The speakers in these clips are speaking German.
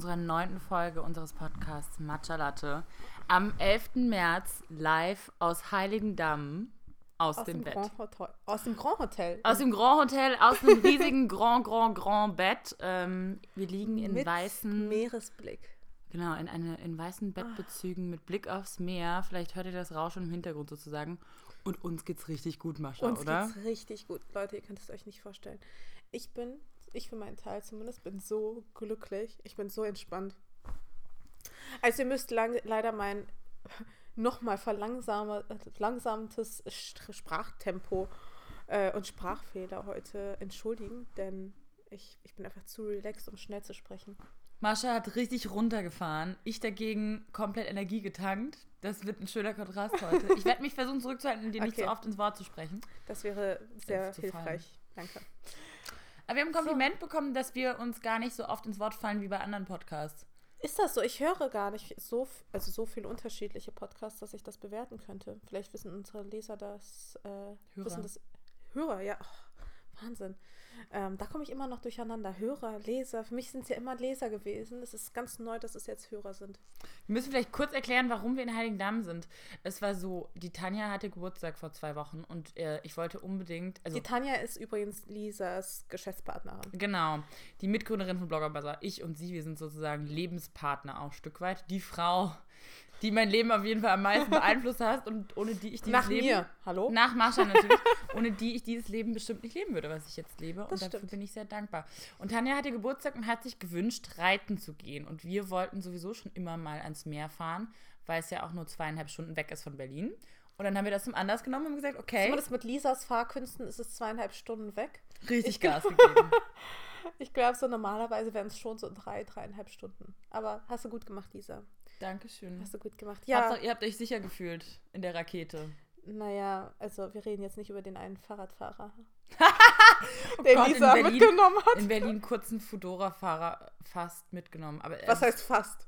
unserer neunten Folge unseres Podcasts Matcha Latte am 11. März live aus Heiligendamm aus, Aus dem, dem, Bett. Grand Hotel. Aus dem Grand Hotel. Aus dem Grand Hotel, aus einem riesigen Grand, Grand, Grand Bett. Ähm, wir liegen in Mit weißen, Meeresblick. genau, in, eine, in weißen Bettbezügen mit Blick aufs Meer. Vielleicht hört ihr das Rauschen im Hintergrund sozusagen. Und uns geht's richtig gut, Mascha, Uns oder? geht's richtig gut. Leute, ihr könnt es euch nicht vorstellen. Ich bin, ich für meinen Teil zumindest, bin so glücklich. Ich bin so entspannt. Also ihr müsst lang, leider mein nochmal verlangsamtes Sprachtempo äh, und Sprachfehler heute entschuldigen, denn ich, ich bin einfach zu relaxed, um schnell zu sprechen. Mascha hat richtig runtergefahren. Ich dagegen komplett Energie getankt. Das wird ein schöner Kontrast heute. Ich werde mich versuchen zurückzuhalten und dir nicht Okay. so oft ins Wort zu sprechen. Das wäre sehr hilfreich. Danke. Aber wir haben ein Kompliment bekommen, dass wir uns gar nicht so oft ins Wort fallen wie bei anderen Podcasts. Ist das so? Ich höre gar nicht so, also so viele unterschiedliche Podcasts, dass ich das bewerten könnte. Vielleicht wissen unsere Leser das. Äh, Hörer. Wissen das Hörer, ja. Oh, Wahnsinn. Ähm, da komme ich immer noch durcheinander. Hörer, Leser. Für mich sind es ja immer Leser gewesen. Es ist ganz neu, dass es jetzt Hörer sind. Wir müssen vielleicht kurz erklären, warum wir in Heiligendamm sind. Es war so, die Tanja hatte Geburtstag vor zwei Wochen und äh, ich wollte unbedingt, also Die Tanja ist übrigens Lisas Geschäftspartnerin. genau, die Mitgründerin von Blogger Bazaar. Ich und sie, wir sind sozusagen Lebenspartner auch ein Stück weit. Die Frau, die mein Leben auf jeden Fall am meisten beeinflusst hat und ohne die ich dieses Nach Leben... mir. Hallo? Nach Marsha natürlich, ohne die ich dieses Leben bestimmt nicht leben würde, was ich jetzt lebe. Und Das dafür stimmt. bin ich sehr dankbar. Und Tanja hatte Geburtstag und hat sich gewünscht, reiten zu gehen. Und wir wollten sowieso schon immer mal ans Meer fahren, weil es ja auch nur zweieinhalb Stunden weg ist von Berlin. Und dann haben wir das zum Anlass genommen und haben gesagt, okay, Zumindest mit Lisas Fahrkünsten ist es zweieinhalb Stunden weg. richtig Gas gegeben. Ich glaube, so normalerweise wären es schon so drei, dreieinhalb Stunden. Aber hast du gut gemacht, Lisa. Dankeschön. Hast du gut gemacht. Ja. Hauptsache, ihr habt euch sicher gefühlt in der Rakete. naja, also wir reden jetzt nicht über den einen Fahrradfahrer, Oh den Gott, in Lisa Berlin- mitgenommen hat. In Berlin kurzen Fudora-Fahrer fast mitgenommen. Aber Was heißt fast?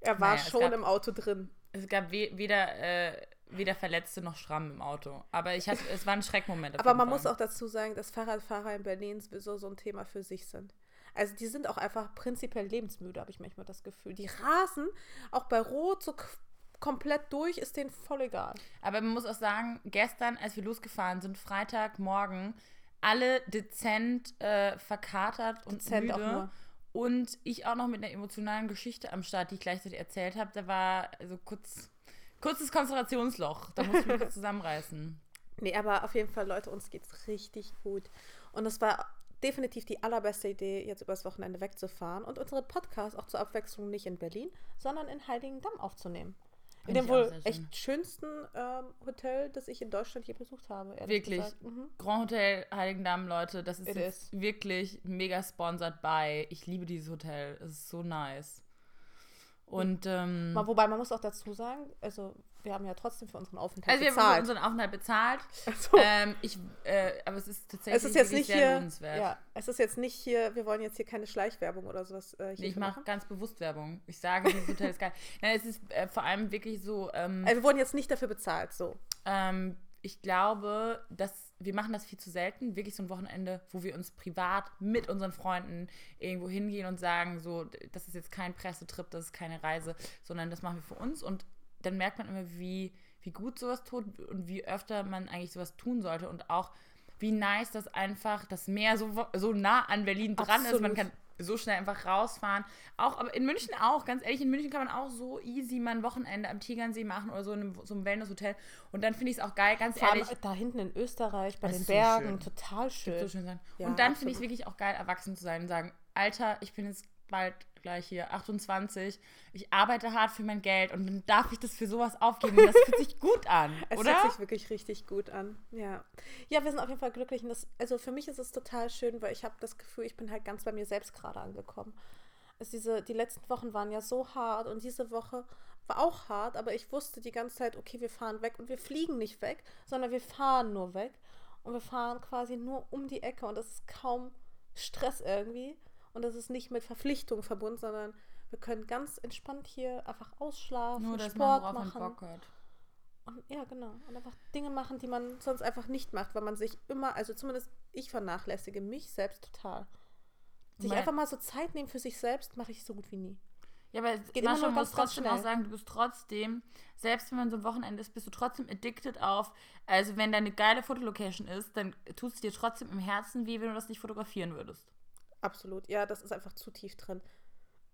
Er war Naja, schon gab- im Auto drin. Es gab we weder, äh, weder Verletzte noch Schramm im Auto. Aber ich hatte, es war ein Schreckmoment. auf Aber man Fall. muss auch dazu sagen, dass Fahrradfahrer in Berlin sowieso so ein Thema für sich sind. Also die sind auch einfach prinzipiell lebensmüde, habe ich manchmal das Gefühl. Die rasen auch bei Rot so komplett durch, ist denen voll egal. Aber man muss auch sagen, gestern, als wir losgefahren sind, Freitagmorgen, alle dezent äh, verkatert und Dezent auch müde. nur. Und ich auch noch mit einer emotionalen Geschichte am Start, die ich gleichzeitig erzählt habe. Da war also kurz, kurzes Konzentrationsloch. Da musste ich mich kurz zusammenreißen. Nee, aber auf jeden Fall, Leute, uns geht's richtig gut. Und es war definitiv die allerbeste Idee, jetzt übers Wochenende wegzufahren und unseren Podcast auch zur Abwechslung nicht in Berlin, sondern in Heiligendamm aufzunehmen. In dem wohl schön. echt schönsten ähm, Hotel, das ich in Deutschland je besucht habe. Wirklich. Mhm. Grand Hotel Heiligendamm, Leute, das ist wirklich mega sponsored by. Ich liebe dieses Hotel. Es ist so nice. Und ähm, wobei man muss auch dazu sagen, also wir haben ja trotzdem für unseren Aufenthalt also wir haben bezahlt. unseren Aufenthalt bezahlt. Also, Ähm, ich, äh, aber es ist tatsächlich es ist jetzt nicht sehr hier, lohnenswert. ja, es ist jetzt nicht hier, wir wollen jetzt hier keine Schleichwerbung oder sowas äh, hier Nee, ich für mache ganz bewusst Werbung. Ich sage, dieses Hotel ist geil. Nein, es ist äh, vor allem wirklich so, ähm, Also wir wurden jetzt nicht dafür bezahlt, so. ähm, ich glaube, dass wir machen das viel zu selten. Wirklich so ein Wochenende, wo wir uns privat mit unseren Freunden irgendwo hingehen und sagen, so, das ist jetzt kein Pressetrip, das ist keine Reise, sondern das machen wir für uns. Und dann merkt man immer, wie, wie gut sowas tut und wie öfter man eigentlich sowas tun sollte. Und auch, wie nice das einfach das Meer so, so nah an Berlin dran ist. Man Absolut. kann so schnell einfach rausfahren. Auch, aber in München auch, ganz ehrlich, in München kann man auch so easy mal ein Wochenende am Tegernsee machen oder so in einem, so einem Wellnesshotel. Und dann finde ich es auch geil, ganz ehrlich. da hinten in Österreich, bei Das den so Bergen, schön. total schön. So schön. Ja, und dann finde ich es absolut. wirklich auch geil, erwachsen zu sein und sagen, Alter, ich bin jetzt bald gleich hier 28, ich arbeite hart für mein Geld und dann darf ich das für sowas aufgeben. Das fühlt sich gut an, Es oder? hört sich wirklich richtig gut an. Ja. Ja, wir sind auf jeden Fall glücklich. Und das, also für mich ist es total schön, weil ich habe das Gefühl, ich bin halt ganz bei mir selbst gerade angekommen. Also diese, die letzten Wochen waren ja so hart und diese Woche war auch hart, aber ich wusste die ganze Zeit, okay, wir fahren weg und wir fliegen nicht weg, sondern wir fahren nur weg. Und wir fahren quasi nur um die Ecke und das ist kaum Stress irgendwie. Und das ist nicht mit Verpflichtung verbunden, sondern wir können ganz entspannt hier einfach ausschlafen, Nur, Sport man machen. man Bock hat. Und, ja, genau. Und einfach Dinge machen, die man sonst einfach nicht macht, weil man sich immer, also zumindest ich vernachlässige mich selbst total. Sich einfach mal so Zeit nehmen für sich selbst, mache ich so gut wie nie. Ja, aber geht Mascha muss trotzdem auch sagen, du bist trotzdem, selbst wenn man so ein Wochenende ist, bist du trotzdem addicted auf, also wenn deine geile Fotolocation ist, dann tut es dir trotzdem im Herzen weh, wenn du das nicht fotografieren würdest. Absolut. Ja, das ist einfach zu tief drin.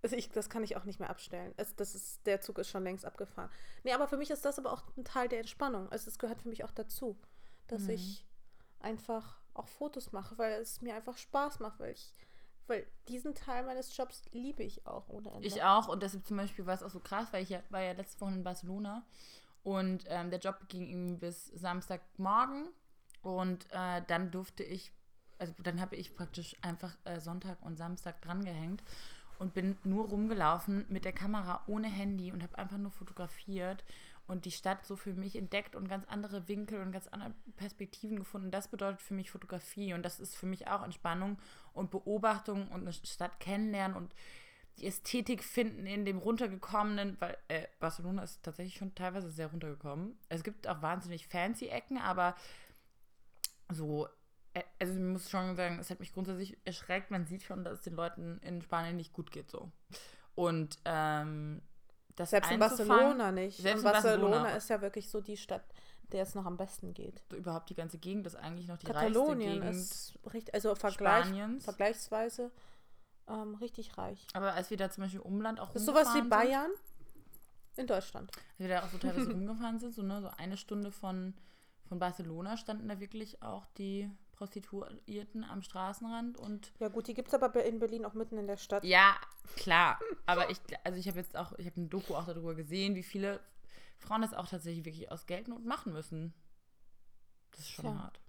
Also ich, das kann ich auch nicht mehr abstellen. Es, das ist, der Zug ist schon längst abgefahren. Nee, aber für mich ist das aber auch ein Teil der Entspannung. Also es gehört für mich auch dazu, dass Mhm. ich einfach auch Fotos mache, weil es mir einfach Spaß macht, weil ich, weil diesen Teil meines Jobs liebe ich auch ohne Ende. Ich auch und deshalb zum Beispiel war es auch so krass, weil ich ja, war ja letzte Woche in Barcelona und ähm, der Job ging irgendwie bis Samstagmorgen und äh, dann durfte ich, also dann habe ich praktisch einfach äh, Sonntag und Samstag drangehängt und bin nur rumgelaufen mit der Kamera ohne Handy und habe einfach nur fotografiert und die Stadt so für mich entdeckt und ganz andere Winkel und ganz andere Perspektiven gefunden. Das bedeutet für mich Fotografie und das ist für mich auch Entspannung und Beobachtung und eine Stadt kennenlernen und die Ästhetik finden in dem runtergekommenen, weil äh, Barcelona ist tatsächlich schon teilweise sehr runtergekommen. Es gibt auch wahnsinnig fancy Ecken, aber so, also ich muss schon sagen, es hat mich grundsätzlich erschreckt. Man sieht schon, dass es den Leuten in Spanien nicht gut geht so. Und ähm, das Selbst in Barcelona nicht. Selbst in Barcelona, Barcelona. ist ja wirklich so die Stadt, der es noch am besten geht. überhaupt die ganze Gegend ist eigentlich noch die Katalonien reichste Gegend ist richtig, also Vergleich, Spaniens. vergleichsweise ähm, richtig reich. Aber als wir da zum Beispiel Umland auch Das ist sowas wie rumgefahren sind, Bayern in Deutschland. als wir da auch so teilweise rumgefahren sind, so, ne, so eine Stunde von, von Barcelona standen da wirklich auch die Prostituierten am Straßenrand und Ja gut, die gibt es aber in Berlin auch mitten in der Stadt. ja, klar, aber ich, also ich habe jetzt auch, ich habe ein Doku auch darüber gesehen, wie viele Frauen das auch tatsächlich wirklich aus Geldnot machen müssen. Das ist schon Tja. hart.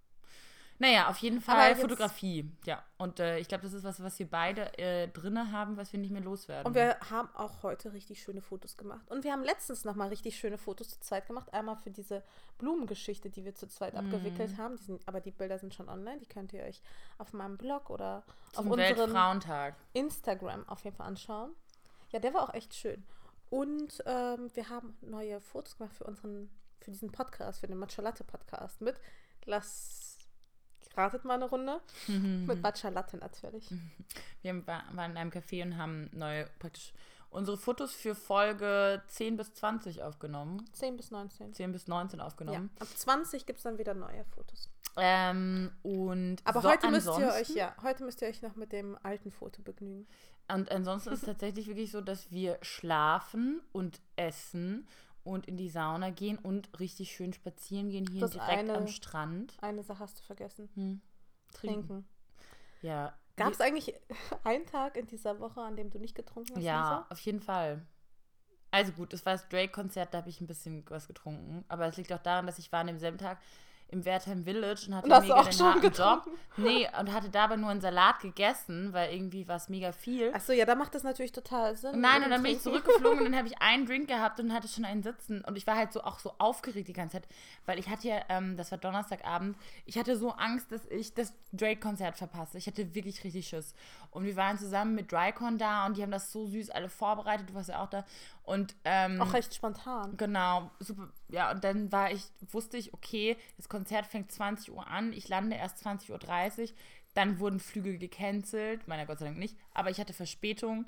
Naja, auf jeden Fall Fotografie, ja. Und äh, ich glaube, das ist was, was wir beide äh, drinne haben, was wir nicht mehr loswerden. Und wir haben auch heute richtig schöne Fotos gemacht. Und wir haben letztens nochmal richtig schöne Fotos zu zweit gemacht. Einmal für diese Blumengeschichte, die wir zu zweit Mhm. abgewickelt haben. Die sind, aber die Bilder sind schon online. Die könnt ihr euch auf meinem Blog oder Zum auf unserem. Instagram auf jeden Fall anschauen. Ja, der war auch echt schön. Und ähm, wir haben neue Fotos gemacht für unseren, für diesen Podcast, für den Matcha Latte Podcast mit. Lass ratet mal eine Runde. mit Matcha Latte natürlich. Wir haben- war- waren in einem Café und haben neue, praktisch unsere Fotos für Folge 10 bis 20 aufgenommen. 10 bis 19. 10 bis 19 Ja. aufgenommen. Ab 20 gibt es dann wieder neue Fotos. Ähm, und Aber so heute müsst ihr euch, ja, heute müsst ihr euch noch mit dem alten Foto begnügen. Und ansonsten ist es tatsächlich wirklich so, dass wir schlafen und essen und in die Sauna gehen und richtig schön spazieren gehen hier Das direkt eine- am Strand. Eine Sache hast du vergessen. Hm. Trinken. Ja. Gab es eigentlich einen Tag in dieser Woche, an dem du nicht getrunken hast? Ja, auf jeden Fall. Also gut, es war das Drake-Konzert, da habe ich ein bisschen was getrunken. Aber es liegt auch daran, dass ich war an demselben Tag im Wertheim Village und hatte Und mega den harten Job. Nee, und hatte dabei nur einen Salat gegessen, weil irgendwie war es mega viel. Achso, ja, da macht das natürlich total Sinn. Nein, und dann bin ich zurückgeflogen und dann habe ich einen Drink gehabt und hatte schon einen Sitzen. Und ich war halt so auch so aufgeregt die ganze Zeit, weil ich hatte ja, ähm, das war Donnerstagabend, ich hatte so Angst, dass ich das Drake-Konzert verpasse. Ich hatte wirklich richtig Schiss. Und wir waren zusammen mit Drycon da und die haben das so süß alle vorbereitet. Du warst ja auch da. Und ähm, Auch recht spontan. Genau, super. Ja, und dann war ich, wusste ich, okay, das Konzert fängt 20 Uhr an, ich lande erst 20.30 Uhr. Dann wurden Flüge gecancelt, meiner Gott sei Dank nicht, aber ich hatte Verspätung.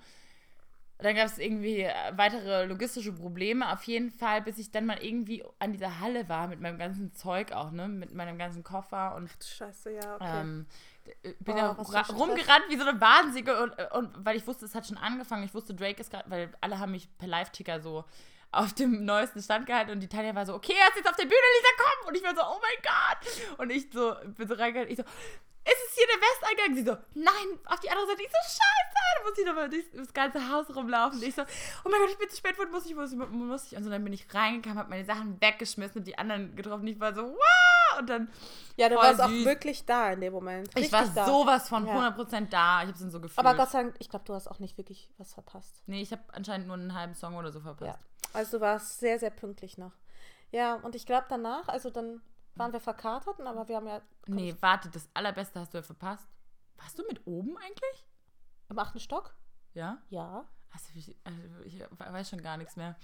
Dann gab es irgendwie äh, weitere logistische Probleme, auf jeden Fall, bis ich dann mal irgendwie an dieser Halle war mit meinem ganzen Zeug auch, ne, mit meinem ganzen Koffer und Scheiße, ja, okay. ähm, d- bin Oh, ra- Stress. rumgerannt wie so eine Wahnsinnige und, und weil ich wusste, es hat schon angefangen. Ich wusste, Drake ist gerade, weil alle haben mich per Live-Ticker so auf dem neuesten Stand gehalten und die Tanja war so, okay, er ist jetzt auf der Bühne, Lisa, komm! Und ich war so, oh mein Gott! Und ich so, bin so reingegangen, ich so, ist es hier der Westeingang? Sie so, nein, auf die andere Seite. Ich so, scheiße! Da muss ich nochmal durchs das ganze Haus rumlaufen. Ich so, oh mein Gott, ich bin zu spät, wo muss ich, muss ich, muss ich. Und so, dann bin ich reingekommen, hab meine Sachen weggeschmissen und die anderen getroffen. Ich war so, wow! Und dann ja, du warst auch wirklich da in dem Moment. ich Richtig war da. sowas von Ja. 100% da. Ich habe es dann so gefühlt. Aber Gott sei Dank, ich glaube, du hast auch nicht wirklich was verpasst. nee, ich habe anscheinend nur einen halben Song oder so verpasst. Ja. Also du warst sehr, sehr pünktlich noch. Ja, und ich glaube danach, also dann waren wir verkatert, aber wir haben ja Nee, warte, das Allerbeste hast du ja verpasst. Warst du mit oben eigentlich? im achten Stock. Ja? Ja. Also ich, also ich weiß schon gar nichts mehr.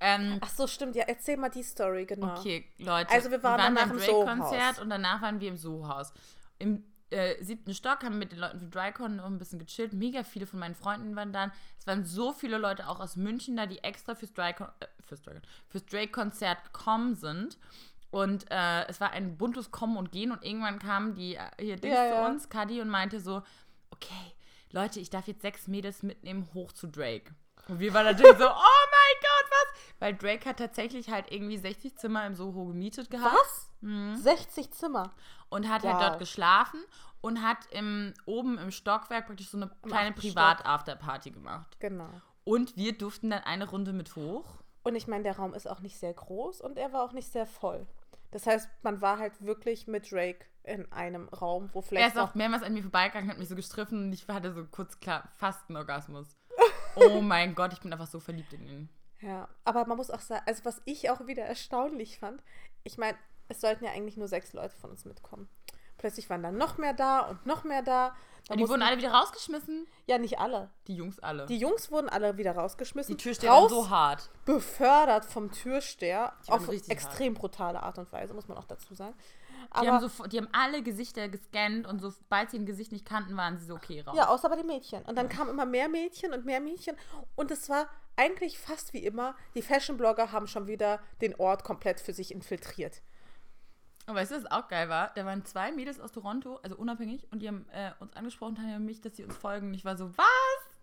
Ähm, Ach so, stimmt. Ja, erzähl mal die Story, genau. okay, Leute. Also wir waren danach beim im Drake-Konzert und danach waren wir im Soho-Haus. Im äh, siebten Stock, haben mit den Leuten von Drycon noch ein bisschen gechillt. Mega viele von meinen Freunden waren da. Es waren so viele Leute auch aus München da, die extra fürs Drycon, äh, fürs, Drycon, fürs Drake-Konzert gekommen sind. Und äh, es war ein buntes Kommen und Gehen und irgendwann kam die äh, hier Dings Ja, zu ja. uns, Kadi, und meinte so, okay, Leute, ich darf jetzt sechs Mädels mitnehmen hoch zu Drake. Und wir waren natürlich so, oh mein Gott, was? Weil Drake hat tatsächlich halt irgendwie 60 Zimmer im Soho gemietet gehabt. Was? Mhm. 60 Zimmer. Und hat halt Wow. dort geschlafen und hat im, oben im Stockwerk praktisch so eine kleine. Privat-Afterparty gemacht. Genau. Und wir durften dann eine Runde mit hoch. Und ich meine, der Raum ist auch nicht sehr groß und er war auch nicht sehr voll. Das heißt, man war halt wirklich mit Drake in einem Raum, wo Er vielleicht ist auch mehrmals an mir vorbeigegangen, hat mich so gestriffen und ich hatte so kurz klar fast einen Orgasmus. Oh mein Gott, ich bin einfach so verliebt in ihn. Ja, aber man muss auch sagen, also was ich auch wieder erstaunlich fand, ich meine, es sollten ja eigentlich nur sechs Leute von uns mitkommen. Plötzlich waren dann noch mehr da und noch mehr da. Da die wurden alle wieder rausgeschmissen. ja, nicht alle. Die Jungs alle. Die Jungs wurden alle wieder rausgeschmissen. Die Türsteher waren raus so hart. befördert vom Türsteher Die auf extrem brutale Art und Weise, muss man auch dazu sagen. Die Aber haben, so, die haben alle Gesichter gescannt und sobald sie ein Gesicht nicht kannten, waren sie so okay raus. Ja, außer bei den Mädchen. Und dann kamen immer mehr Mädchen und mehr Mädchen. Und es war eigentlich fast wie immer, die Fashion-Blogger haben schon wieder den Ort komplett für sich infiltriert. Und weißt du, was auch geil war? Da waren zwei Mädels aus Toronto, also unabhängig, und die haben äh, uns angesprochen, haben mich, dass sie uns folgen. Und ich war so, was?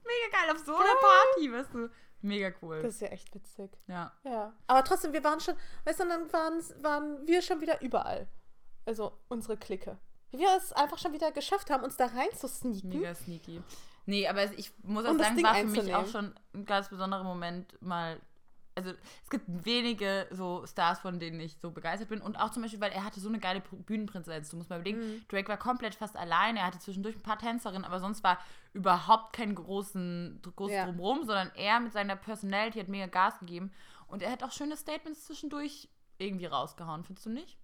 Mega geil, auf so einer Party, weißt du? Mega cool. Das ist ja echt witzig. ja. Ja. Aber trotzdem, wir waren schon, weißt du, dann waren, waren wir schon wieder überall. Also unsere Clique. Wie wir es einfach schon wieder geschafft haben, uns da rein zu sneaken. Mega sneaky. Nee, aber ich muss auch Um sagen, war für mich auch schon ein ganz besonderer Moment mal. Also es gibt wenige so Stars, von denen ich so begeistert bin. Und auch zum Beispiel, weil er hatte so eine geile Pr- Bühnenpräsenz. Du musst mal überlegen, Mhm. Drake war komplett fast alleine. Er hatte zwischendurch ein paar Tänzerinnen, aber sonst war überhaupt kein großen, großes Ja. Drumherum, sondern er mit seiner Personality hat mega Gas gegeben. Und er hat auch schöne Statements zwischendurch irgendwie rausgehauen, findest du nicht?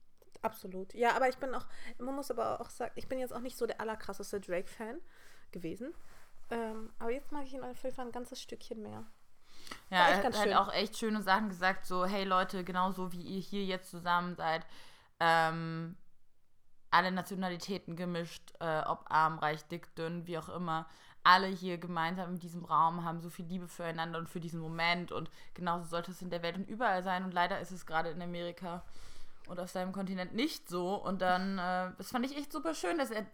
Absolut. Ja, aber ich bin auch, man muss aber auch sagen, ich bin jetzt auch nicht so der allerkrasseste Drake-Fan gewesen. Ähm, aber jetzt mag ich ihn auf jeden Fall ein ganzes Stückchen mehr. Ja, er hat halt schön. auch echt schöne Sachen gesagt, so, hey Leute, genauso wie ihr hier jetzt zusammen seid, ähm, alle Nationalitäten gemischt, äh, ob arm, reich, dick, dünn, wie auch immer, alle hier gemeinsam in diesem Raum haben so viel Liebe füreinander und für diesen Moment und genauso sollte es in der Welt und überall sein. Und leider ist es gerade in Amerika und auf seinem Kontinent nicht so. Und dann, äh, das fand ich echt super schön, dass er,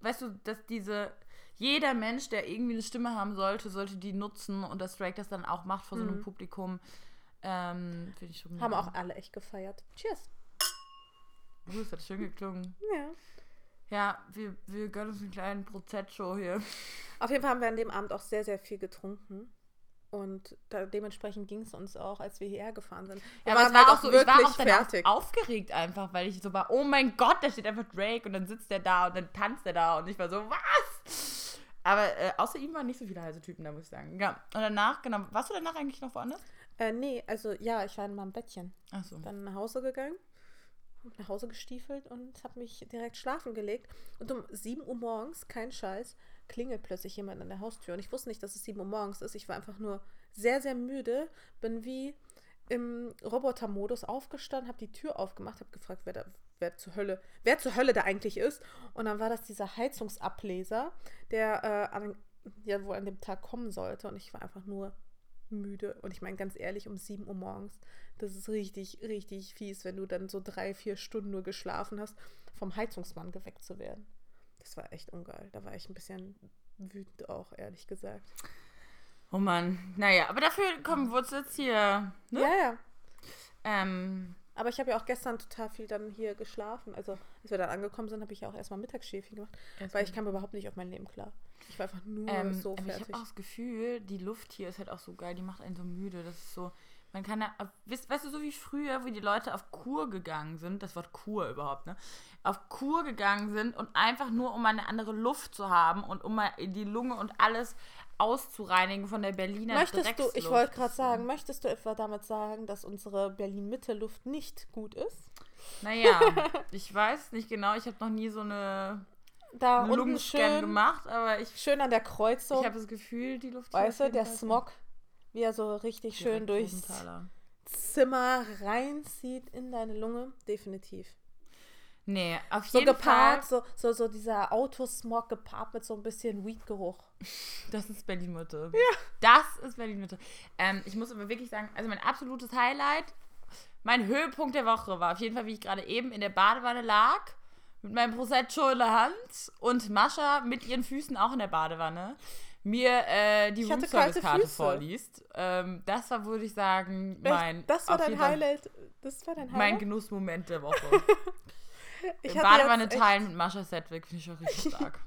weißt du, dass diese, jeder Mensch, der irgendwie eine Stimme haben sollte, sollte die nutzen und dass Drake das dann auch macht vor so einem Publikum, ähm, finde ich schon Mhm. Haben mega. auch alle echt gefeiert. Cheers. Uh, das hat schön geklungen. Ja. Ja, wir, wir gönnen uns einen kleinen Prozent-Show hier. Auf jeden Fall haben wir an dem Abend auch sehr, sehr viel getrunken. Und da, dementsprechend ging es uns auch, als wir hierher gefahren sind. Ja, aber es war halt auch so, ich war auch dann auch aufgeregt einfach, weil ich so war, oh mein Gott, da steht einfach Drake und dann sitzt der da und dann tanzt der da und ich war so, was? Aber äh, außer ihm waren nicht so viele heiße Typen da, muss ich sagen. Ja, und danach, genau, warst du danach eigentlich noch woanders? Äh, nee, also ja, ich war in meinem Bettchen. Achso. Dann nach Hause gegangen, nach Hause gestiefelt und habe mich direkt schlafen gelegt. Und um 7 Uhr morgens, kein Scheiß, klingelt plötzlich jemand an der Haustür. Und ich wusste nicht, dass es 7 Uhr morgens ist. Ich war einfach nur sehr, sehr müde, bin wie im Robotermodus aufgestanden, habe die Tür aufgemacht, habe gefragt, wer, da, wer zur Hölle, wer zur Hölle da eigentlich ist. Und dann war das dieser Heizungsableser, der äh, an, ja wohl an dem Tag kommen sollte. Und ich war einfach nur müde. Und ich meine ganz ehrlich, um 7 Uhr morgens, das ist richtig, richtig fies, wenn du dann so drei, vier Stunden nur geschlafen hast, vom Heizungsmann geweckt zu werden. Das war echt ungeil. Da war ich ein bisschen wütend auch, ehrlich gesagt. Oh Mann. Naja, aber dafür kommen wir jetzt hier. Ne? Ja, ja. Ähm, Aber ich habe ja auch gestern total viel dann hier geschlafen. Also, als wir dann angekommen sind, habe ich ja auch erstmal Mittagsschäfchen gemacht, weil ich kam überhaupt nicht auf mein Leben klar. Ich war einfach nur Ähm, so aber ich fertig. habe auch das Gefühl, die Luft hier ist halt auch so geil, die macht einen so müde. Das ist so, man kann ja, weißt, weißt du, so wie früher, wo die Leute auf Kur gegangen sind, das Wort Kur überhaupt, ne? Auf Kur gegangen sind und einfach nur, um mal eine andere Luft zu haben und um mal die Lunge und alles auszureinigen von der Berliner Möchtest du, ich Drecksluft. wollte gerade sagen, möchtest du etwa damit sagen, dass unsere Berlin-Mitte-Luft nicht gut ist? Naja, ich weiß nicht genau, ich habe noch nie so eine Da unten schön, gemacht, aber ich, schön an der Kreuzung, ich habe das Gefühl, die Luft weißt du, der Smog, wie er so richtig schön durchs. Zimmer reinzieht in deine Lunge. Definitiv. Nee, auf So jeden gepaart, Fall. so, so, so dieser Autosmog gepaart mit so ein bisschen Weed-Geruch. Das ist Berlin-Mitte. Ja. Das ist Berlin-Mitte. Ähm, ich muss aber wirklich sagen, also mein absolutes Highlight, mein Höhepunkt der Woche war auf jeden Fall, wie ich gerade eben in der Badewanne lag, mit meinem Prosecco in der Hand und Mascha mit ihren Füßen auch in der Badewanne mir äh, die Roomservice-Karte vorliest. Ähm, das war, würde ich sagen, mein, das war dein Highlight. Das war dein mein Highlight. Genussmoment der Woche. ich hatte Badewanne teilen mit Mascha Sedgwick finde ich auch richtig stark.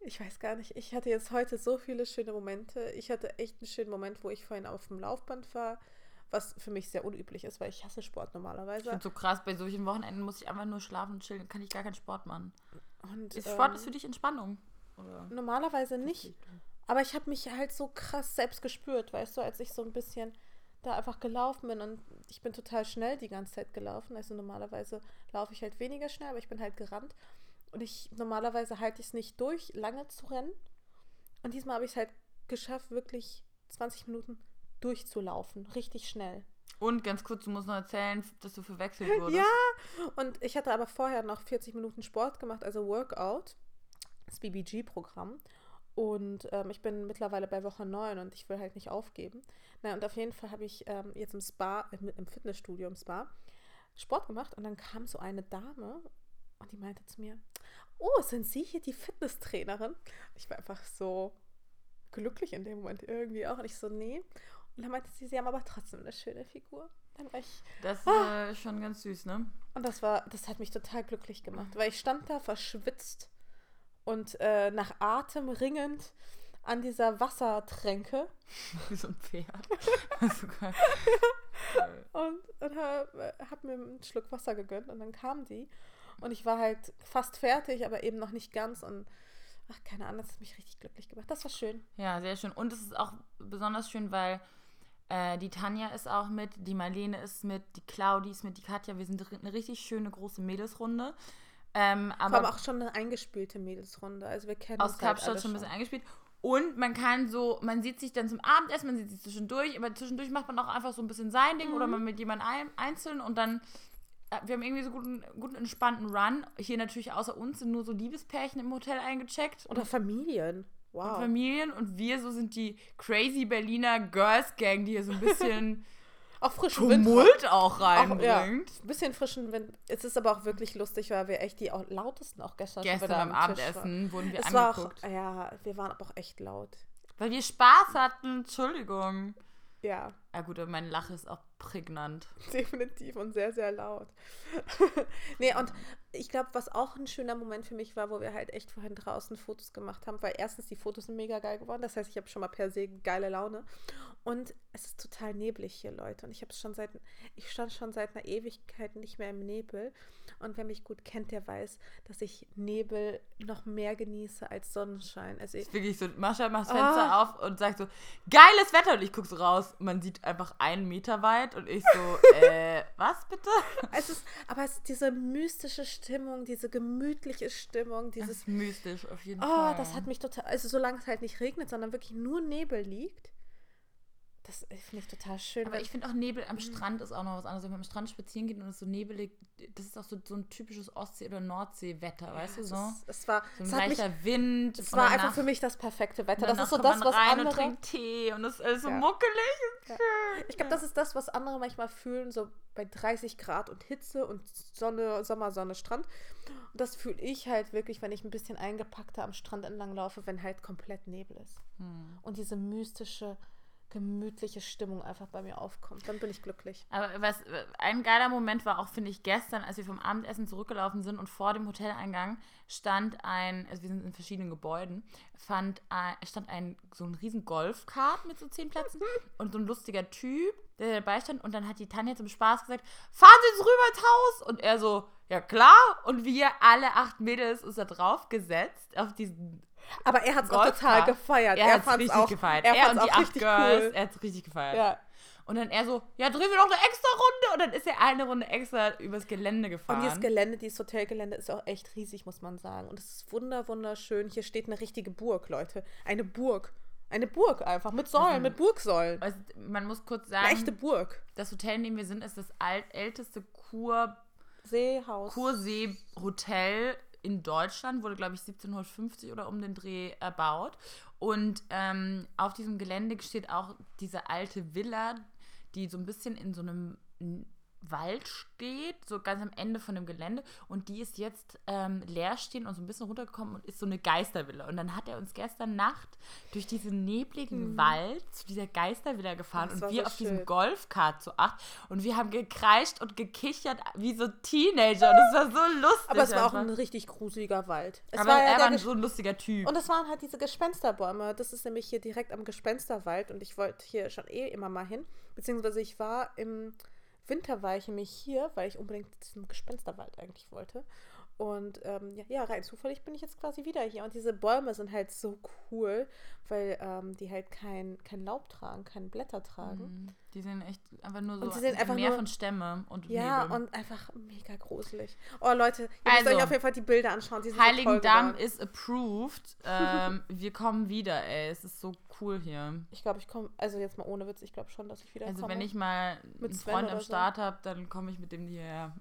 Ich weiß gar nicht. Ich hatte jetzt heute so viele schöne Momente. Ich hatte echt einen schönen Moment, wo ich vorhin auf dem Laufband war, was für mich sehr unüblich ist, weil ich hasse Sport Ich normalerweise. finde so krass, bei solchen Wochenenden muss ich einfach nur schlafen und chillen, kann ich gar keinen Sport machen. Und, Ist Sport ähm, ist für dich Entspannung? Oder? Normalerweise nicht. Aber ich habe mich halt so krass selbst gespürt, weißt du, als ich so ein bisschen da einfach gelaufen bin und ich bin total schnell die ganze Zeit gelaufen. Also normalerweise laufe ich halt weniger schnell, aber ich bin halt gerannt. Und ich normalerweise halte ich es nicht durch, lange zu rennen. Und diesmal habe ich es halt geschafft, wirklich 20 Minuten durchzulaufen. Richtig schnell. Und ganz kurz, du musst noch erzählen, dass du verwechselt wurdest. Ja. Und ich hatte aber vorher noch 40 Minuten Sport gemacht, also Workout, das BBG-Programm. Und ähm, ich bin mittlerweile bei Woche 9 und ich will halt nicht aufgeben. Na, und auf jeden Fall habe ich ähm, jetzt im Spa, äh, im Fitnessstudio im Spa, Sport gemacht und dann kam so eine Dame und die meinte zu mir, oh, sind Sie hier die Fitnesstrainerin? Ich war einfach so glücklich in dem Moment irgendwie auch. Und ich so, nee. Und dann meinte sie, Sie haben aber trotzdem eine schöne Figur. Dann war ich Das ist Ah. äh, schon ganz süß, ne? und das war, das hat mich total glücklich gemacht, weil ich stand da verschwitzt und äh, nach Atem ringend an dieser Wassertränke Wie so ein Pferd. Und, und habe hab mir einen Schluck Wasser gegönnt und dann kam die und ich war halt fast fertig, aber eben noch nicht ganz und ach, keine Ahnung, das hat mich richtig glücklich gemacht. Das war schön. ja, sehr schön. Und es ist auch besonders schön, weil äh, die Tanja ist auch mit, die Marlene ist mit, die Claudi ist mit, die Katja. Wir sind eine richtig schöne große Mädelsrunde. Ähm, Aber wir haben aber auch schon eine eingespielte Mädelsrunde. Also wir kennen aus uns halt alle schon ein bisschen eingespielt. Und man kann so, man sieht sich dann zum Abendessen, man sieht sich zwischendurch, aber zwischendurch macht man auch einfach so ein bisschen sein Ding oder man mit jemandem ein, einzeln und dann, äh, wir haben irgendwie so guten, guten entspannten Run. Hier natürlich außer uns sind nur so Liebespärchen im Hotel eingecheckt. Oder Familien. und Wow. Familien und wir so sind die crazy Berliner Girls Gang, die hier so ein bisschen Auch frischen Wind. Tumult auch Auch, ja, reinbringt. ein bisschen frischen Wind. Es ist aber auch wirklich lustig, weil wir echt die auch lautesten auch gestern, schon Gestern beim waren. Abendessen wurden wir Es war auch, angeguckt. ja, wir waren aber auch echt laut. Weil wir Spaß hatten, Entschuldigung. Ja, Ja gut, aber mein Lache ist auch prägnant. definitiv und sehr, sehr laut. nee, und ich glaube, was auch ein schöner Moment für mich war, wo wir halt echt vorhin draußen Fotos gemacht haben, weil erstens die Fotos sind mega geil geworden, das heißt, ich habe schon mal per se geile Laune. Und es ist total neblig hier, Leute. Und ich habe es schon seit, ich stand schon seit einer Ewigkeit nicht mehr im Nebel. Und wer mich gut kennt, der weiß, dass ich Nebel noch mehr genieße als Sonnenschein. Also ich, Ist wirklich so, Mascha macht das Fenster Ah. auf und sagt so, geiles Wetter. Und ich gucke so raus, man sieht einfach einen Meter weit und ich so, äh, was bitte? es ist, aber es ist diese mystische Stimmung, diese gemütliche Stimmung, dieses mystisch auf jeden Oh, Fall. das hat mich total. Also, solange es halt nicht regnet, sondern wirklich nur Nebel liegt. Das äh, finde ich total schön. Aber ich finde auch Nebel am Strand ist auch noch was anderes. Wenn man am Strand spazieren geht und es so nebelig, das ist auch so, so ein typisches Ostsee- oder Nordsee-Wetter, weißt du es, so? ist, es war, So es ein hat mich, leichter Wind. es und war danach- einfach für mich das perfekte Wetter. und Das ist so das, was rein und andere. trinkt Tee und es ist so Ja. muckelig. Ich glaube, das ist das, was andere manchmal fühlen, so bei 30 Grad und Hitze und Sonne, Sommersonne, Strand. Und das fühle ich halt wirklich, wenn ich ein bisschen eingepackter am Strand entlang laufe, wenn halt komplett Nebel ist. Hm. Und diese mystische, gemütliche Stimmung einfach bei mir aufkommt. Dann bin ich glücklich. Aber was ein geiler Moment war auch, finde ich, gestern, als wir vom Abendessen zurückgelaufen sind und vor dem Hoteleingang stand ein, also wir sind in verschiedenen Gebäuden, fand ein, stand ein so ein riesen Golfkart mit so zehn Plätzen und so ein lustiger Typ, der dabei stand und dann hat die Tanja zum Spaß gesagt, fahren Sie jetzt rüber ins Haus und er so, ja klar und wir alle acht Mädels uns da drauf gesetzt auf diesen Aber er hat es auch total gefeiert. er, er hat es richtig auch, gefeiert. Er, Er, und die auch acht richtig Girls, cool. er hat es richtig gefeiert. Ja. Und dann er so, ja, drehen wir noch eine extra Runde. Und dann ist er eine Runde extra übers Gelände gefahren. Und dieses Gelände, dieses Hotelgelände ist auch echt riesig, muss man sagen. Und es ist wunder, wunderschön. Hier steht eine richtige Burg, Leute. Eine Burg. Eine Burg einfach. Mit Säulen, mit Burgsäulen. also, man muss kurz Eine sagen, echte Burg. das Hotel, in dem wir sind, ist das alt, älteste Kur Kurseehaus. Kursee Hotel in Deutschland, wurde, glaube ich, 1750 oder um den Dreh erbaut. Und ähm, auf diesem Gelände steht auch diese alte Villa, die so ein bisschen in so einem Wald steht, so ganz am Ende von dem Gelände. Und die ist jetzt ähm, leer stehen und so ein bisschen runtergekommen und ist so eine Geistervilla. Und dann hat er uns gestern Nacht durch diesen nebligen mhm. Wald zu dieser Geistervilla gefahren und wir so auf schön. diesem Golfkart zu acht. Und wir haben gekreischt und gekichert wie so Teenager. Und es war so lustig. Aber es war einfach. auch ein richtig gruseliger Wald. Es Aber war er war so ein lustiger Typ. Und es waren halt diese Gespensterbäume. Das ist nämlich hier direkt am Gespensterwald. Und ich wollte hier schon eh immer mal hin. Beziehungsweise ich war im Winter war ich nämlich hier, weil ich unbedingt zum Gespensterwald eigentlich wollte. Und ähm, ja, ja, rein zufällig bin ich jetzt quasi wieder hier. Und diese Bäume sind halt so cool, weil ähm, die halt kein, kein Laub tragen, keine Blätter tragen. Mhm. Die sind echt einfach nur so und die sind einfach mehr nur, von Stämme und Ja, Nebel. und einfach mega gruselig. Oh Leute, ihr also, müsst euch auf jeden Fall die Bilder anschauen. Die sind Heiligendamm so ist approved. ähm, wir kommen wieder, ey. Es ist so cool hier. Ich glaube, ich komme, also jetzt mal ohne Witz, ich glaube schon, dass ich wieder Also komme. wenn ich mal einen Freund am Start so. habe, dann komme ich mit dem hierher.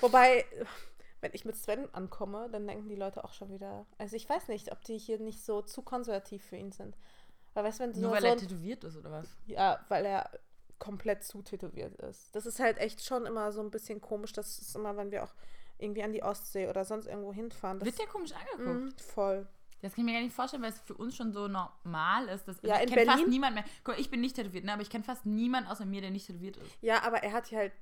Wobei wenn ich mit Sven ankomme, dann denken die Leute auch schon wieder. Also ich weiß nicht, ob die hier nicht so zu konservativ für ihn sind. Weil weißt, wenn Nur weil so er tätowiert ist, oder was? Ja, weil er komplett zu tätowiert ist. Das ist halt echt schon immer so ein bisschen komisch. Das ist immer, wenn wir auch irgendwie an die Ostsee oder sonst irgendwo hinfahren. Wird der komisch angeguckt? Mh, voll. Das kann ich mir gar nicht vorstellen, weil es für uns schon so normal ist. Dass, ja, ich kenne fast niemand mehr. Guck, ich bin nicht tätowiert, ne, aber ich kenne fast niemand außer mir, der nicht tätowiert ist. Ja, aber er hat hier halt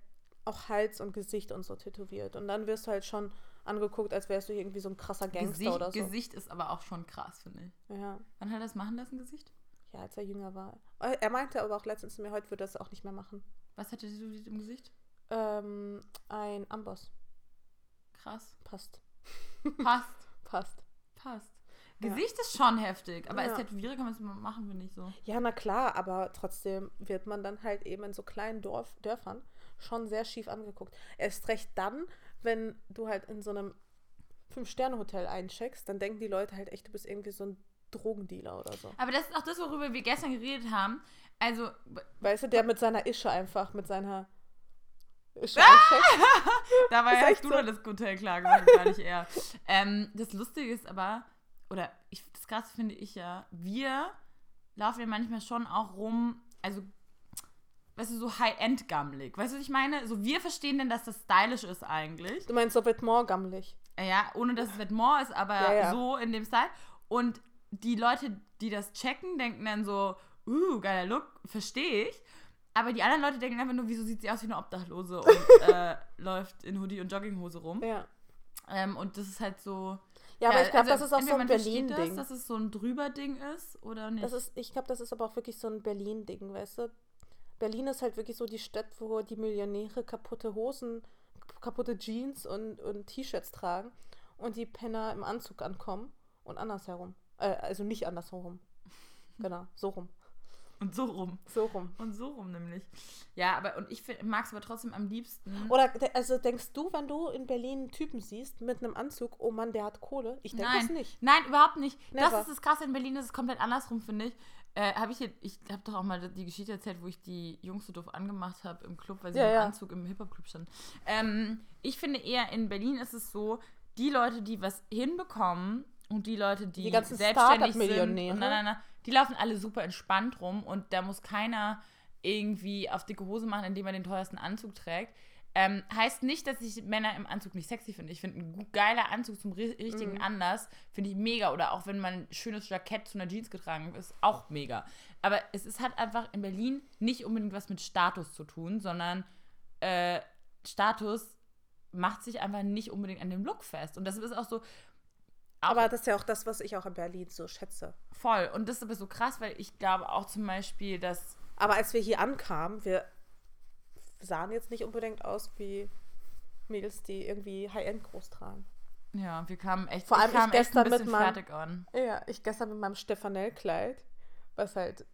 auch Hals und Gesicht und so tätowiert. Und dann wirst du halt schon angeguckt, als wärst du irgendwie so ein krasser Gangster Gesicht, oder so. Gesicht ist aber auch schon krass, finde ich. Ja. Wann hat er das machen lassen, Gesicht? Ja, als er jünger war. Äh, er meinte aber auch letztens zu mir, heute würde er das auch nicht mehr machen. Was hat er tätowiert im Gesicht? Ähm, ein Amboss. Krass. Passt. Passt. Passt. Passt. Gesicht ja. ist schon heftig, aber ja. als Tätowierer kann man es machen, finde ich so. Ja, na klar, aber trotzdem wird man dann halt eben in so kleinen Dorf, Dörfern schon sehr schief angeguckt. Erst recht dann, wenn du halt in so einem Fünf-Sterne-Hotel eincheckst, dann denken die Leute halt echt, du bist irgendwie so ein Drogendealer oder so. Aber das ist auch das, worüber wir gestern geredet haben. Also. Weißt du, der mit seiner Ische einfach, mit seiner Ische ah! Da war ja du so. das Hotel klar gemacht, gar nicht er. Ähm, das Lustige ist aber, oder ich, das Krasse finde ich ja, wir laufen ja manchmal schon auch rum, also weißt du, so High-End-gammelig. Weißt du, was ich meine? So, wir verstehen denn, dass das stylisch ist eigentlich. Du meinst so Vêtement-gammelig. Ja, ohne dass es Vêtement ist, aber ja, ja. so in dem Style. Und die Leute, die das checken, denken dann so, uh, geiler Look, verstehe ich. Aber die anderen Leute denken einfach nur, wieso sieht sie aus wie eine Obdachlose und äh, läuft in Hoodie und Jogginghose rum. Ja. Ähm, und das ist halt so. Ja, aber ich glaube, also, das ist auch so ein Berlin-Ding. Das, dass es so ein Drüber-Ding ist oder nicht? Das ist, ich glaube, das ist aber auch wirklich so ein Berlin-Ding, weißt du? Berlin ist halt wirklich so die Stadt, wo die Millionäre kaputte Hosen, kaputte Jeans und, und T-Shirts tragen und die Penner im Anzug ankommen und andersherum. Äh, also nicht andersherum. genau, so rum. Und so rum. So rum. Und so rum nämlich. Ja, aber und ich mag es aber trotzdem am liebsten. Oder also denkst du, wenn du in Berlin einen Typen siehst mit einem Anzug, oh Mann, der hat Kohle? Ich denke es nicht. Nein, überhaupt nicht. Never. Das ist das Krasse in Berlin, das ist komplett andersrum, finde ich. Äh, habe ich hier, ich habe doch auch mal die Geschichte erzählt, wo ich die Jungs so doof angemacht habe im Club, weil sie ja, im ja. Anzug im Hip-Hop-Club standen. Ähm, ich finde eher in Berlin ist es so, die Leute, die was hinbekommen und die Leute, die, die ganzen selbstständig sind, und nein, nein, nein, die laufen alle super entspannt rum und da muss keiner irgendwie auf dicke Hose machen, indem er den teuersten Anzug trägt. Ähm, heißt nicht, dass ich Männer im Anzug nicht sexy finde. Ich finde, ein geiler Anzug zum richtigen mm. Anlass finde ich mega. Oder auch wenn man ein schönes Jackett zu einer Jeans getragen ist, auch mega. Aber es ist halt einfach in Berlin nicht unbedingt was mit Status zu tun, sondern äh, Status macht sich einfach nicht unbedingt an dem Look fest. Und das ist auch so. Auch aber das ist ja auch das, was ich auch in Berlin so schätze. Voll. Und das ist aber so krass, weil ich glaube auch zum Beispiel, dass. Aber als wir hier ankamen, wir sahen jetzt nicht unbedingt aus wie Mädels, die irgendwie High-End groß tragen. Ja, wir kamen echt, Vor allem ich, ich gestern mit meinem, fertig an. Ja, ich gestern mit meinem Stefanell-Kleid, was halt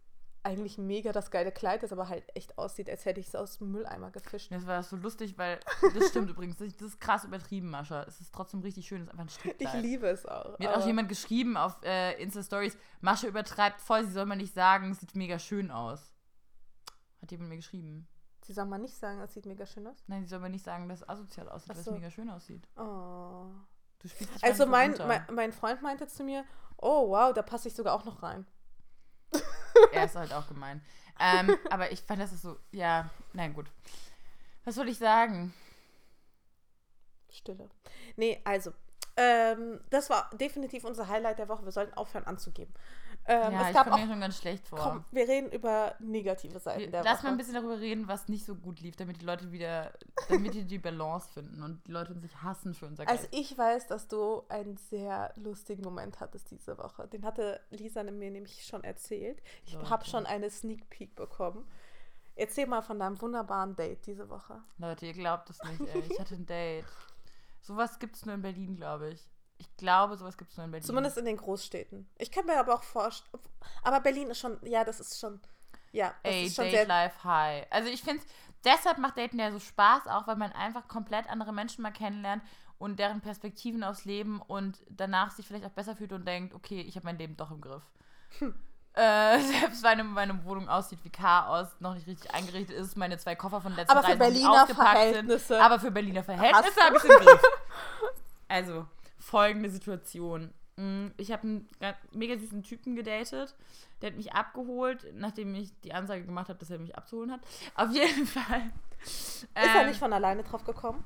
eigentlich mega das geile Kleid ist, aber halt echt aussieht, als hätte ich es aus dem Mülleimer gefischt. Das war so lustig, weil das stimmt übrigens. Das ist krass übertrieben, Mascha. Es ist trotzdem richtig schön. Es ist einfach ein Strickkleid. Ich liebe es auch. Mir hat auch jemand geschrieben auf äh, Insta-Stories, Mascha übertreibt voll, sie soll mal nicht sagen, sieht mega schön aus. Hat jemand mir geschrieben. Sie soll mal nicht sagen, es sieht mega schön aus. Nein, sie soll aber nicht sagen, dass es asozial aussieht, Ach weil es so. mega schön aussieht. Oh. Du spielst dich Also mein, so mein, mein Freund meinte zu mir, oh wow, da passe ich sogar auch noch rein. Er ist halt auch gemein. Ähm, aber ich fand, das ist so, ja, nein, gut. Was soll ich sagen? Stille. Nee, also, ähm, das war definitiv unser Highlight der Woche. Wir sollten aufhören anzugeben. Ähm, ja, es ich gab auch, mir schon ganz schlecht vor. komm, wir reden über negative Seiten Wir- der Lass Woche. mal ein bisschen darüber reden, was nicht so gut lief, damit die Leute wieder, damit die die Balance finden und die Leute uns nicht hassen für unser Also Geld. ich weiß, dass du einen sehr lustigen Moment hattest diese Woche. Den hatte Lisa mir nämlich schon erzählt. Ich habe schon eine Sneak Peek bekommen. Erzähl mal von deinem wunderbaren Date diese Woche. Leute, ihr glaubt es nicht, ey. Ich hatte ein Date. Sowas gibt es nur in Berlin, glaube ich. Ich glaube, sowas gibt es nur in Berlin. Zumindest in den Großstädten. Ich kann mir aber auch vorstellen. Aber Berlin ist schon, ja, das ist schon, ja, das Ey, ist schon Date. Life High. Also ich finde, deshalb macht Daten ja so Spaß, auch weil man einfach komplett andere Menschen mal kennenlernt und deren Perspektiven aufs Leben und danach sich vielleicht auch besser fühlt und denkt, okay, ich habe mein Leben doch im Griff. Hm. Äh, selbst wenn meine Wohnung aussieht wie Chaos, noch nicht richtig eingerichtet ist, meine zwei Koffer von für Reise nicht Berliner ausgepackt Verhältnisse Sind, aber für Berliner Verhältnisse habe ich im Griff. Also, folgende Situation. Mm, Ich habe einen ga- mega süßen Typen gedatet. Der hat mich abgeholt, nachdem ich die Ansage gemacht habe, dass er mich abzuholen hat. Auf jeden Fall. Ist er Ähm, nicht von alleine drauf gekommen?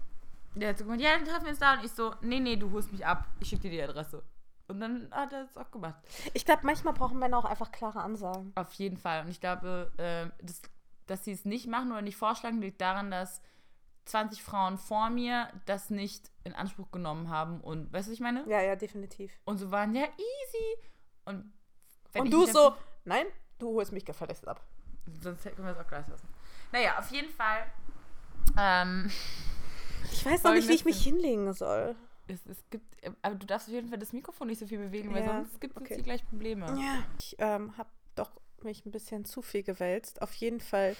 Der hat so gemeint, ja, dann treffen wir uns da. Und ich so, nee, nee, du holst mich ab. Ich schicke dir die Adresse. Und dann hat er es auch gemacht. Ich glaube, manchmal brauchen Männer auch einfach klare Ansagen. Auf jeden Fall. Und ich glaube, äh, das, dass sie es nicht machen oder nicht vorschlagen, liegt daran, dass 20 Frauen vor mir das nicht in Anspruch genommen haben. Und weißt du, was ich meine? Ja, ja, definitiv. Und so waren, ja, easy. Und, Und du so, nein, du holst mich gefälligst ab. Sonst können wir es auch gleich lassen. Naja, auf jeden Fall. Ähm, Ich weiß noch nicht, wie ich mich hinlegen soll. es, es gibt, aber du darfst auf jeden Fall das Mikrofon nicht so viel bewegen, weil Ja, sonst gibt es okay. hier gleich Probleme. Ja. Ich ähm, habe doch mich ein bisschen zu viel gewälzt. Auf jeden Fall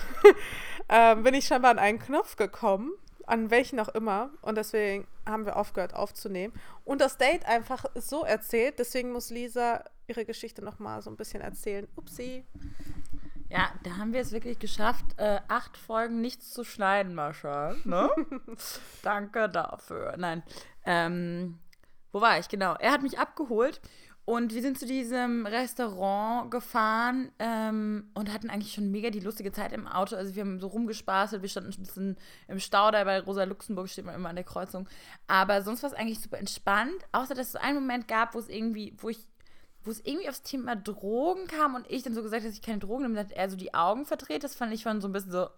ähm, bin ich scheinbar an einen Knopf gekommen, an welchen auch immer. Und deswegen haben wir aufgehört aufzunehmen. Und das Date einfach so erzählt. Deswegen muss Lisa ihre Geschichte nochmal so ein bisschen erzählen. Upsi. Ja, da haben wir es wirklich geschafft, äh, acht Folgen nichts zu schneiden, Mascha. Ne? Danke dafür. Nein. Ähm, wo war ich? Genau. Er hat mich abgeholt und wir sind zu diesem Restaurant gefahren ähm, und hatten eigentlich schon mega die lustige Zeit im Auto. Also wir haben so rumgespaßelt, wir standen ein bisschen im Stau da bei Rosa Luxemburg, steht man immer an der Kreuzung. Aber sonst war es eigentlich super entspannt, außer dass es einen Moment gab, wo es irgendwie, wo ich wo es irgendwie aufs Thema Drogen kam und ich dann so gesagt, dass ich keine Drogen nehme, hat er so die Augen verdreht. Das fand ich schon so ein bisschen so,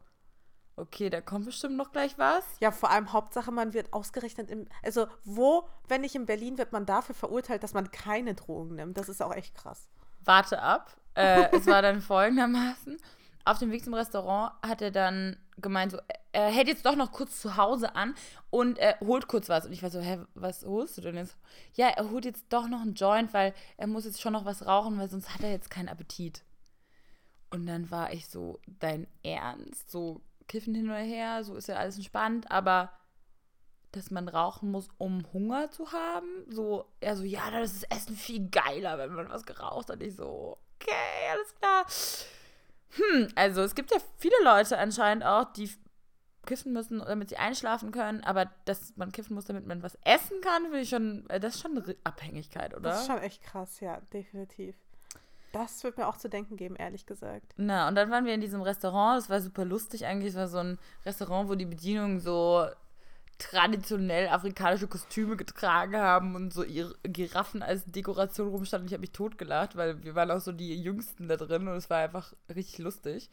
okay, da kommt bestimmt noch gleich was. Ja, vor allem Hauptsache, man wird ausgerechnet im. Also, wo, wenn nicht in Berlin, wird man dafür verurteilt, dass man keine Drogen nimmt. Das ist auch echt krass. Warte ab. Äh, es war dann folgendermaßen. Auf dem Weg zum Restaurant hat er dann gemeint, so, er hält jetzt doch noch kurz zu Hause an und er holt kurz was. Und ich war so, hä, was holst du denn jetzt? Ja, er holt jetzt doch noch einen Joint, weil er muss jetzt schon noch was rauchen, weil sonst hat er jetzt keinen Appetit. Und dann war ich so, dein Ernst? So kiffen hin oder her, so ist ja alles entspannt, aber dass man rauchen muss, um Hunger zu haben. So, er so, ja, dann ist das Essen viel geiler, wenn man was geraucht hat. Ich so, okay, alles klar. Hm, also es gibt ja viele Leute anscheinend auch, die kiffen müssen, damit sie einschlafen können, aber dass man kiffen muss, damit man was essen kann, finde ich schon, äh, das ist schon eine Abhängigkeit, oder? Das ist schon echt krass, ja, definitiv. Das wird mir auch zu denken geben, ehrlich gesagt. Na, und dann waren wir in diesem Restaurant, das war super lustig eigentlich, es war so ein Restaurant, wo die Bedienungen so traditionell afrikanische Kostüme getragen haben und so ihre Giraffen als Dekoration rumstanden. Ich habe mich totgelacht, weil wir waren auch so die Jüngsten da drin und es war einfach richtig lustig.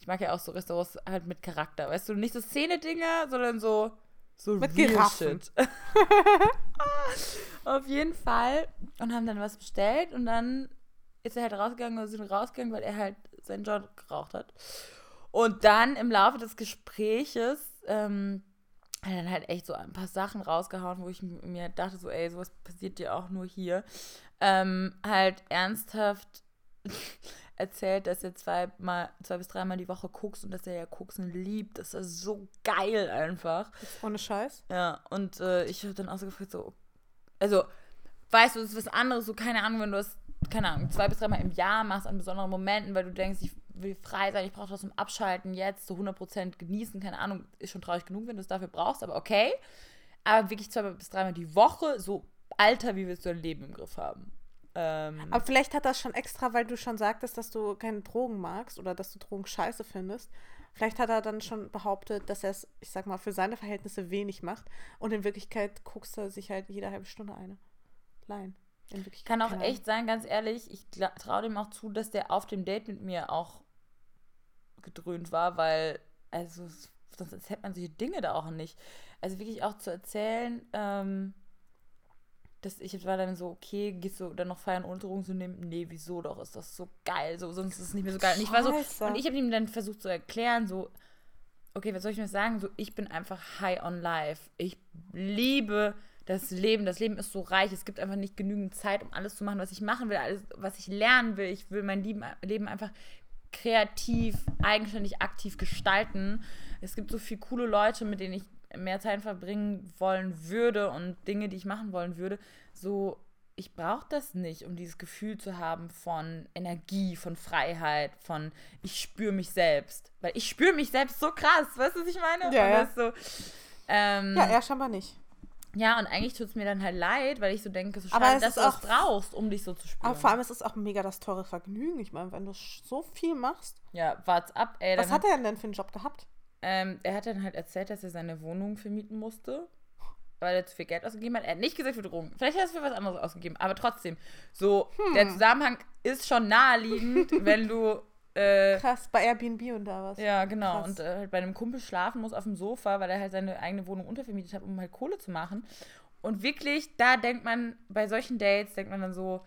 Ich mag ja auch so Restaurants halt mit Charakter, weißt du, nicht so Szene-Dinger, sondern so so Mit real Giraffen. Shit. Auf jeden Fall und haben dann was bestellt und dann ist er halt rausgegangen oder sind rausgegangen, weil er halt seinen Joint geraucht hat. Und dann im Laufe des Gespräches ähm, hat er dann halt echt so ein paar Sachen rausgehauen, wo ich mir dachte, so, ey, sowas passiert dir auch nur hier. Ähm, halt ernsthaft erzählt, dass er zweimal, zwei bis dreimal die Woche guckst und dass er ja Koksen liebt. Das ist so geil einfach. Ohne Scheiß. Ja, und äh, ich habe dann auch so gefragt, so, also, weißt du, es ist was anderes, so, keine Ahnung, wenn du das, keine Ahnung, zwei bis dreimal im Jahr machst an besonderen Momenten, weil du denkst, ich will frei sein, ich brauche das zum Abschalten jetzt, zu 100% genießen, keine Ahnung, ist schon traurig genug, wenn du es dafür brauchst, aber okay. Aber wirklich zwei bis dreimal die Woche, so alter, wie willst du dein Leben im Griff haben? Ähm, Aber vielleicht hat das schon extra, weil du schon sagtest, dass du keine Drogen magst oder dass du Drogen scheiße findest. Vielleicht hat er dann schon behauptet, dass er es, ich sag mal, für seine Verhältnisse wenig macht. Und in Wirklichkeit guckst er sich halt jede halbe Stunde eine. Line. Kann auch echt sein, ganz ehrlich, ich traue dem auch zu, dass der auf dem Date mit mir auch gedröhnt war, weil, also, sonst erzählt man solche Dinge da auch nicht. Also wirklich auch zu erzählen, ähm, dass ich war dann so, okay, gehst du dann noch feiern ohne Drogen zu nehmen? Nee, wieso doch, ist das so geil, so, sonst ist es nicht mehr so geil. Und ich war so, und ich habe ihm dann versucht zu erklären, so, okay, was soll ich mir sagen? So, ich bin einfach high on life. Ich liebe das Leben. Das Leben ist so reich. Es gibt einfach nicht genügend Zeit, um alles zu machen, was ich machen will, alles, was ich lernen will. Ich will mein Leben, einfach kreativ, eigenständig, aktiv gestalten. Es gibt so viele coole Leute, mit denen ich mehr Zeit verbringen wollen würde und Dinge, die ich machen wollen würde. So, ich brauche das nicht, um dieses Gefühl zu haben von Energie, von Freiheit, von ich spüre mich selbst. Weil ich spüre mich selbst so krass, weißt du, was ich meine? Ja, ja. so, ähm, Ja, er scheinbar nicht. Ja, und eigentlich tut es mir dann halt leid, weil ich so denke, so Aber schade, dass du das auch- brauchst, um dich so zu spüren. Aber vor allem ist es auch mega das teure Vergnügen. Ich meine, wenn du so viel machst. ja, wart's ab, ey. Was hat er denn für einen Job gehabt? Ähm, er hat dann halt erzählt, dass er seine Wohnung vermieten musste, weil er zu viel Geld ausgegeben hat. Er hat nicht gesagt für Drogen. Vielleicht hat er es für was anderes ausgegeben, aber trotzdem. So, Hm. der Zusammenhang ist schon naheliegend, wenn du. Äh, Krass, bei Airbnb und da was. ja, genau. Krass. Und äh, halt bei einem Kumpel schlafen muss auf dem Sofa, weil er halt seine eigene Wohnung untervermietet hat, um halt Kohle zu machen. Und wirklich, da denkt man, bei solchen Dates denkt man dann so,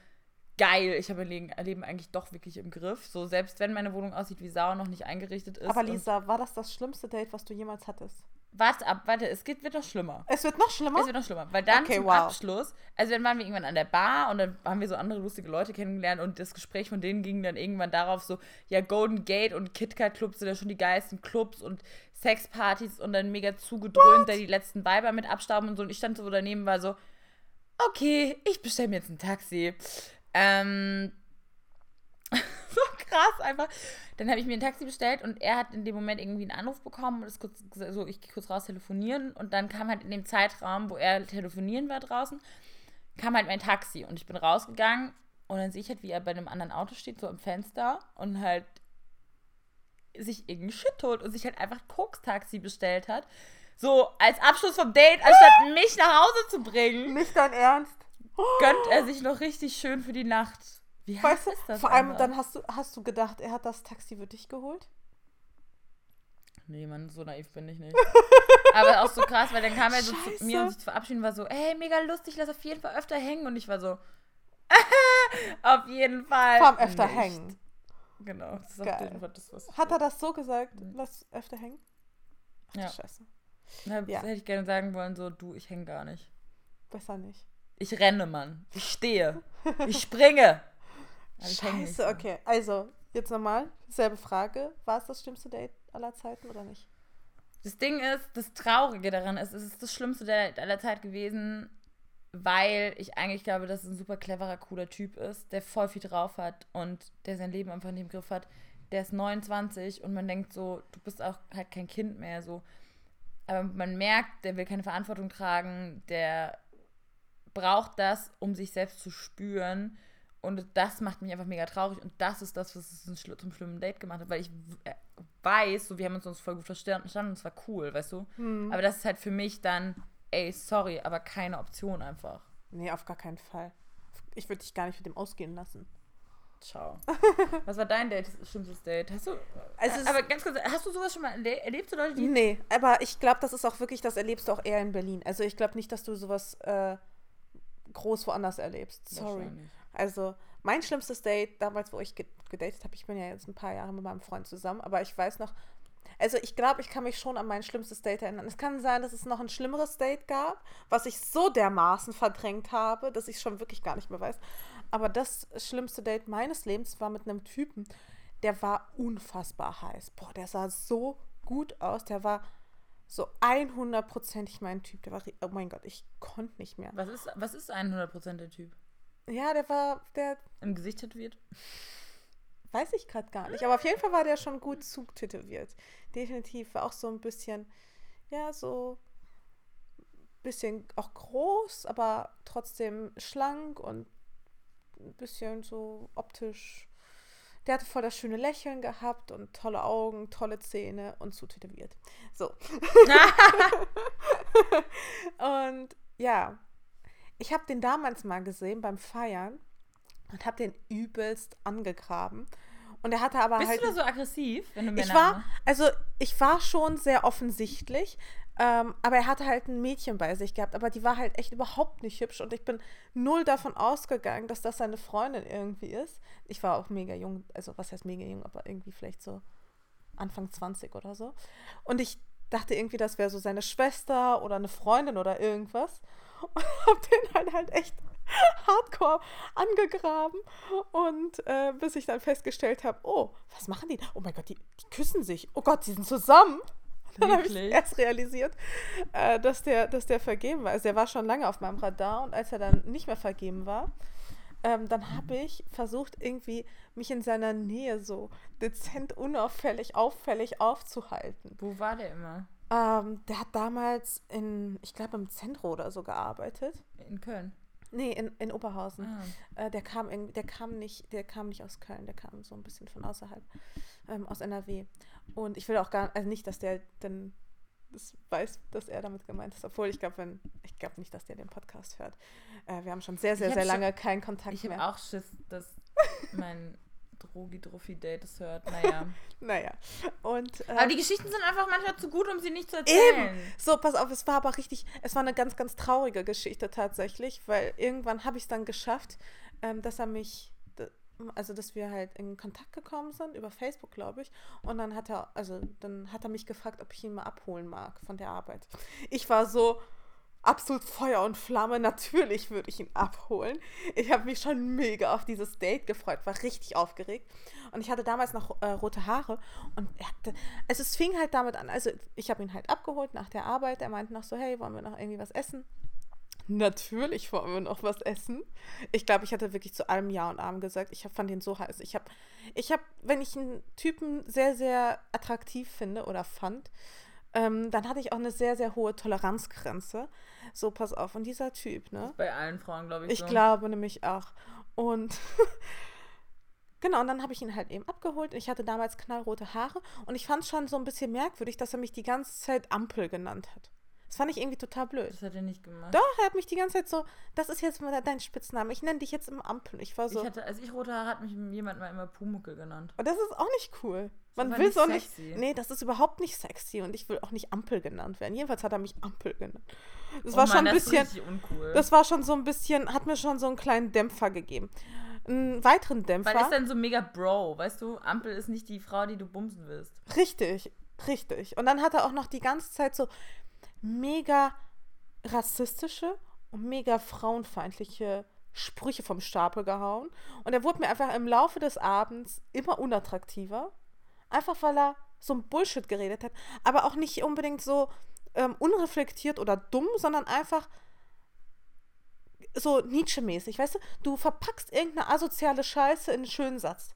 geil, ich habe mein Leben, eigentlich doch wirklich im Griff. So, selbst wenn meine Wohnung aussieht wie Sau noch nicht eingerichtet ist. Aber Lisa, war das das schlimmste Date, was du jemals hattest? Warte ab, warte, es geht, wird noch schlimmer. Es wird noch schlimmer? Es wird noch schlimmer, weil dann Okay, zum wow. Abschluss, also dann waren wir irgendwann an der Bar und dann haben wir so andere lustige Leute kennengelernt und das Gespräch von denen ging dann irgendwann darauf so, ja, Golden Gate und KitKat Clubs sind ja schon die geilsten Clubs und Sexpartys und dann mega zugedröhnt, da die letzten Weiber mit abstauben und so und ich stand so daneben, war so, okay, ich bestelle mir jetzt ein Taxi. Ähm, krass einfach. Dann habe ich mir ein Taxi bestellt und er hat in dem Moment irgendwie einen Anruf bekommen und ist kurz so, ich gehe kurz raus telefonieren und dann kam halt in dem Zeitraum, wo er telefonieren war draußen, kam halt mein Taxi und ich bin rausgegangen und dann sehe ich halt, wie er bei einem anderen Auto steht, so im Fenster und halt sich irgendeinen Shit holt und sich halt einfach ein Koks-Taxi bestellt hat. So als Abschluss vom Date, anstatt mich nach Hause zu bringen, Nicht dein Ernst? gönnt er sich noch richtig schön für die Nacht. Wie Weißt du, das? vor allem dann hast du, hast du gedacht, er hat das Taxi für dich geholt? Nee, Mann, so naiv bin ich nicht. Aber auch so krass, weil dann kam er so zu mir, um sich zu verabschieden, war so, hey, mega lustig, lass auf jeden Fall öfter hängen. Und ich war so, auf jeden Fall. Allem öfter nicht. hängen. Genau, das ist auf Geil. jeden Fall das, was Hat er das so gesagt? Lass öfter hängen? Ach, Ja. Scheiße. Na, Ja. Hätte ich gerne sagen wollen, so, du, ich hänge gar nicht. Besser nicht. Ich renne, Mann. Ich stehe. Ich springe. Aber ich häng nicht Scheiße, okay. Also, jetzt nochmal, selbe Frage. War es das schlimmste Date aller Zeiten oder nicht? Das Ding ist, das Traurige daran ist, es ist das Schlimmste der, aller Zeit gewesen, weil ich eigentlich glaube, dass es ein super cleverer, cooler Typ ist, der voll viel drauf hat und der sein Leben einfach nicht im Griff hat. Der ist 29 und man denkt so, du bist auch halt kein Kind mehr, so. Aber man merkt, der will keine Verantwortung tragen, der braucht das, um sich selbst zu spüren. Und das macht mich einfach mega traurig. Und das ist das, was es zum schlimmen Date gemacht hat. Weil ich äh, weiß, so wir haben uns, uns voll gut verstanden, es war cool, weißt du? Hm. Aber das ist halt für mich dann, ey, sorry, aber keine Option einfach. Nee, auf gar keinen Fall. Ich würde dich gar nicht mit dem ausgehen lassen. Ciao. Was war dein Date, schlimmstes Date? Hast du. Also aber ganz kurz, hast du sowas schon mal erle erlebt, Leute, die. Nee, aber ich glaube, das ist auch wirklich, das erlebst du auch eher in Berlin. Also ich glaube nicht, dass du sowas äh, groß woanders erlebst. Sorry. Also mein schlimmstes Date, damals, wo ich ge gedatet habe, ich bin ja jetzt ein paar Jahre mit meinem Freund zusammen, aber ich weiß noch, also ich glaube, ich kann mich schon an mein schlimmstes Date erinnern. Es kann sein, dass es noch ein schlimmeres Date gab, was ich so dermaßen verdrängt habe, dass ich schon wirklich gar nicht mehr weiß. Aber das schlimmste Date meines Lebens war mit einem Typen, der war unfassbar heiß. Boah, der sah so gut aus. Der war so 100%ig mein Typ. Der war, oh mein Gott, ich konnte nicht mehr. Was ist, was ist 100% der Typ? Ja, der war, der, Im Gesicht tätowiert? weiß ich gerade gar nicht. Aber auf jeden Fall war der schon gut zutätowiert. Definitiv war auch so ein bisschen, ja, so ein bisschen auch groß, aber trotzdem schlank und ein bisschen so optisch. Der hatte voll das schöne Lächeln gehabt und tolle Augen, tolle Zähne und zutätowiert. So. und ja, ich habe den damals mal gesehen beim Feiern und habe den übelst angegraben. Und er hatte aber Bist halt. du da so aggressiv, wenn du Männer ich war, also ich war schon sehr offensichtlich, ähm, aber er hatte halt ein Mädchen bei sich gehabt, aber die war halt echt überhaupt nicht hübsch und ich bin null davon ausgegangen, dass das seine Freundin irgendwie ist. Ich war auch mega jung, also was heißt mega jung, aber irgendwie vielleicht so Anfang 20 oder so. Und ich dachte irgendwie, das wäre so seine Schwester oder eine Freundin oder irgendwas. Und hab den halt halt echt hardcore angegraben. Und äh, bis ich dann festgestellt habe, oh, was machen die? Oh mein Gott, die, die küssen sich. Oh Gott, die sind zusammen. Dann habe ich erst realisiert, äh, dass, der, dass der vergeben war. Also der war schon lange auf meinem Radar und als er dann nicht mehr vergeben war, ähm, dann habe ich versucht, irgendwie mich in seiner Nähe so dezent unauffällig, auffällig aufzuhalten. Wo war der immer? Ähm, der hat damals in, ich glaube, im Zentrum oder so gearbeitet. In Köln. Nee, in, in Oberhausen. Ah. Äh, der kam irgendwie, der kam nicht, der kam nicht aus Köln, der kam so ein bisschen von außerhalb, ähm, aus NRW. Und ich will auch gar, also nicht, dass der dann das weiß, dass er damit gemeint ist. Obwohl ich glaube, wenn, ich glaube nicht, dass der den Podcast hört. Äh, wir haben schon sehr, sehr, Ich sehr schon- lange keinen Kontakt Ich habe mehr. auch Schiss, dass mein Drogi-Druffi-Date es hört. Naja. Naja. Und äh, Aber die Geschichten sind einfach manchmal zu gut, um sie nicht zu erzählen. Eben. So, pass auf, es war aber richtig, es war eine ganz, ganz traurige Geschichte tatsächlich, weil irgendwann habe ich es dann geschafft, ähm, dass er mich, also dass wir halt in Kontakt gekommen sind, über Facebook, glaube ich. Und dann hat er, also dann hat er mich gefragt, ob ich ihn mal abholen mag von der Arbeit. Ich war so absolut Feuer und Flamme, natürlich würde ich ihn abholen. Ich habe mich schon mega auf dieses Date gefreut, war richtig aufgeregt. Und ich hatte damals noch äh, rote Haare und er hatte, also es fing halt damit an, also ich habe ihn halt abgeholt nach der Arbeit, er meinte noch so, hey, wollen wir noch irgendwie was essen? Natürlich wollen wir noch was essen. Ich glaube, ich hatte wirklich zu allem Ja und Arm gesagt. Ich hab, fand ihn so heiß. Ich habe, ich habe, wenn ich einen Typen sehr, sehr attraktiv finde oder fand, ähm, dann hatte ich auch eine sehr, sehr hohe Toleranzgrenze. So, pass auf. Und dieser Typ, ne? Bei allen Frauen, glaube ich. Ich so. glaube nämlich auch. Und genau, und dann habe ich ihn halt eben abgeholt. Ich hatte damals knallrote Haare und ich fand es schon so ein bisschen merkwürdig, dass er mich die ganze Zeit Ampel genannt hat. Das fand ich irgendwie total blöd. Das hat er nicht gemacht. Doch, er hat mich die ganze Zeit so, das ist jetzt mal dein Spitzname. Ich nenne dich jetzt im Ampel. Ich war so. Ich hatte, als ich rote Haare hat mich jemand mal immer Pumuckel genannt. und das ist auch nicht cool. Man will so nicht. sexy. Nee, das ist überhaupt nicht sexy und ich will auch nicht Ampel genannt werden. Jedenfalls hat er mich Ampel genannt. Das Oh war Mann, schon ein das bisschen. richtig uncool. Das war schon so ein bisschen, hat mir schon so einen kleinen Dämpfer gegeben. Einen weiteren Weil Dämpfer. ist dann so mega Bro, weißt du? Ampel ist nicht die Frau, die du bumsen willst. Richtig, richtig. Und dann hat er auch noch die ganze Zeit so mega rassistische und mega frauenfeindliche Sprüche vom Stapel gehauen. Und er wurde mir einfach im Laufe des Abends immer unattraktiver. Einfach weil er so ein Bullshit geredet hat. Aber auch nicht unbedingt so ähm, unreflektiert oder dumm, sondern einfach so Nietzsche-mäßig. Weißt du, du verpackst irgendeine asoziale Scheiße in einen schönen Satz.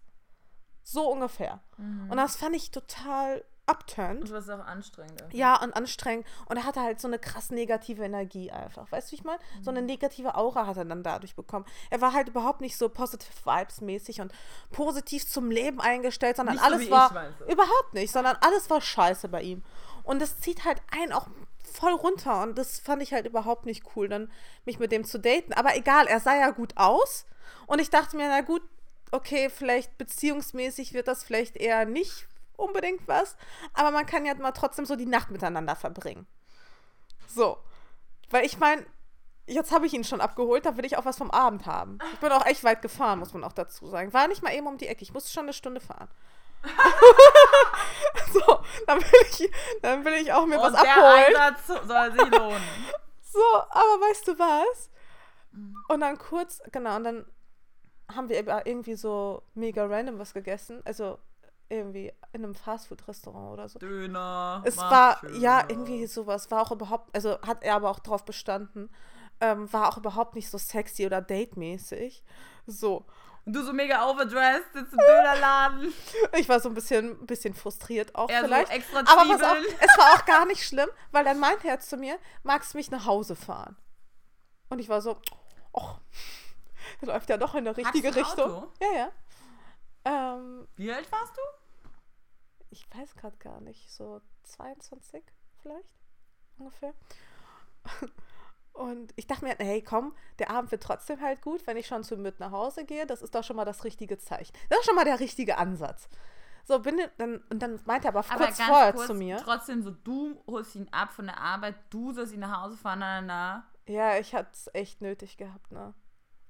So ungefähr. Und das fand ich total upturned. Und was auch anstrengend. ist. Ja, und anstrengend. Und er hatte halt so eine krass negative Energie einfach. Weißt du, wie ich meine? So eine negative Aura hat er dann dadurch bekommen. Er war halt überhaupt nicht so positive Vibes mäßig und positiv zum Leben eingestellt, sondern Nicht so alles ich, war du? überhaupt nicht, sondern alles war scheiße bei ihm. Und das zieht halt einen auch voll runter und das fand ich halt überhaupt nicht cool, dann mich mit dem zu daten. Aber egal, er sah ja gut aus und ich dachte mir, na gut, okay, vielleicht beziehungsmäßig wird das vielleicht eher nicht unbedingt was, aber man kann ja mal trotzdem so die Nacht miteinander verbringen. So. Weil ich meine, jetzt habe ich ihn schon abgeholt, da will ich auch was vom Abend haben. Ich bin auch echt weit gefahren, muss man auch dazu sagen. War nicht mal eben um die Ecke, ich musste schon eine Stunde fahren. so, dann will ich, dann will ich auch mir was Und der abholen. Einsatz soll sich lohnen. So, aber weißt du was? Und dann kurz, genau, und dann haben wir irgendwie so mega random was gegessen. Also irgendwie in einem Fastfood-Restaurant oder so. Döner. Es war, schöner. ja, irgendwie sowas. War auch überhaupt, also hat er aber auch drauf bestanden. Ähm, war auch überhaupt nicht so sexy oder date-mäßig. So. Und du so mega overdressed, sitzt im Dönerladen. Ich war so ein bisschen, bisschen frustriert auch Er so vielleicht. extra Aber pass auf, Zwiebeln. es war auch gar nicht schlimm, weil dann meinte er zu mir, magst du mich nach Hause fahren? Und ich war so, oh, das läuft ja doch in eine richtige Richtung. Auto? Ja, ja. Ähm, Wie alt warst du? Ich weiß gerade gar nicht, so 22 vielleicht ungefähr. Und ich dachte mir, hey, komm, der Abend wird trotzdem halt gut, wenn ich schon zu mit nach Hause gehe. Das ist doch schon mal das richtige Zeichen. Das ist schon mal der richtige Ansatz. So, bin dann, und dann meinte er aber, Aber kurz vorher kurz, zu mir. trotzdem so, du holst ihn ab von der Arbeit, du sollst ihn nach Hause fahren, na, na, na. Ja, ich hatte es echt nötig gehabt, ne?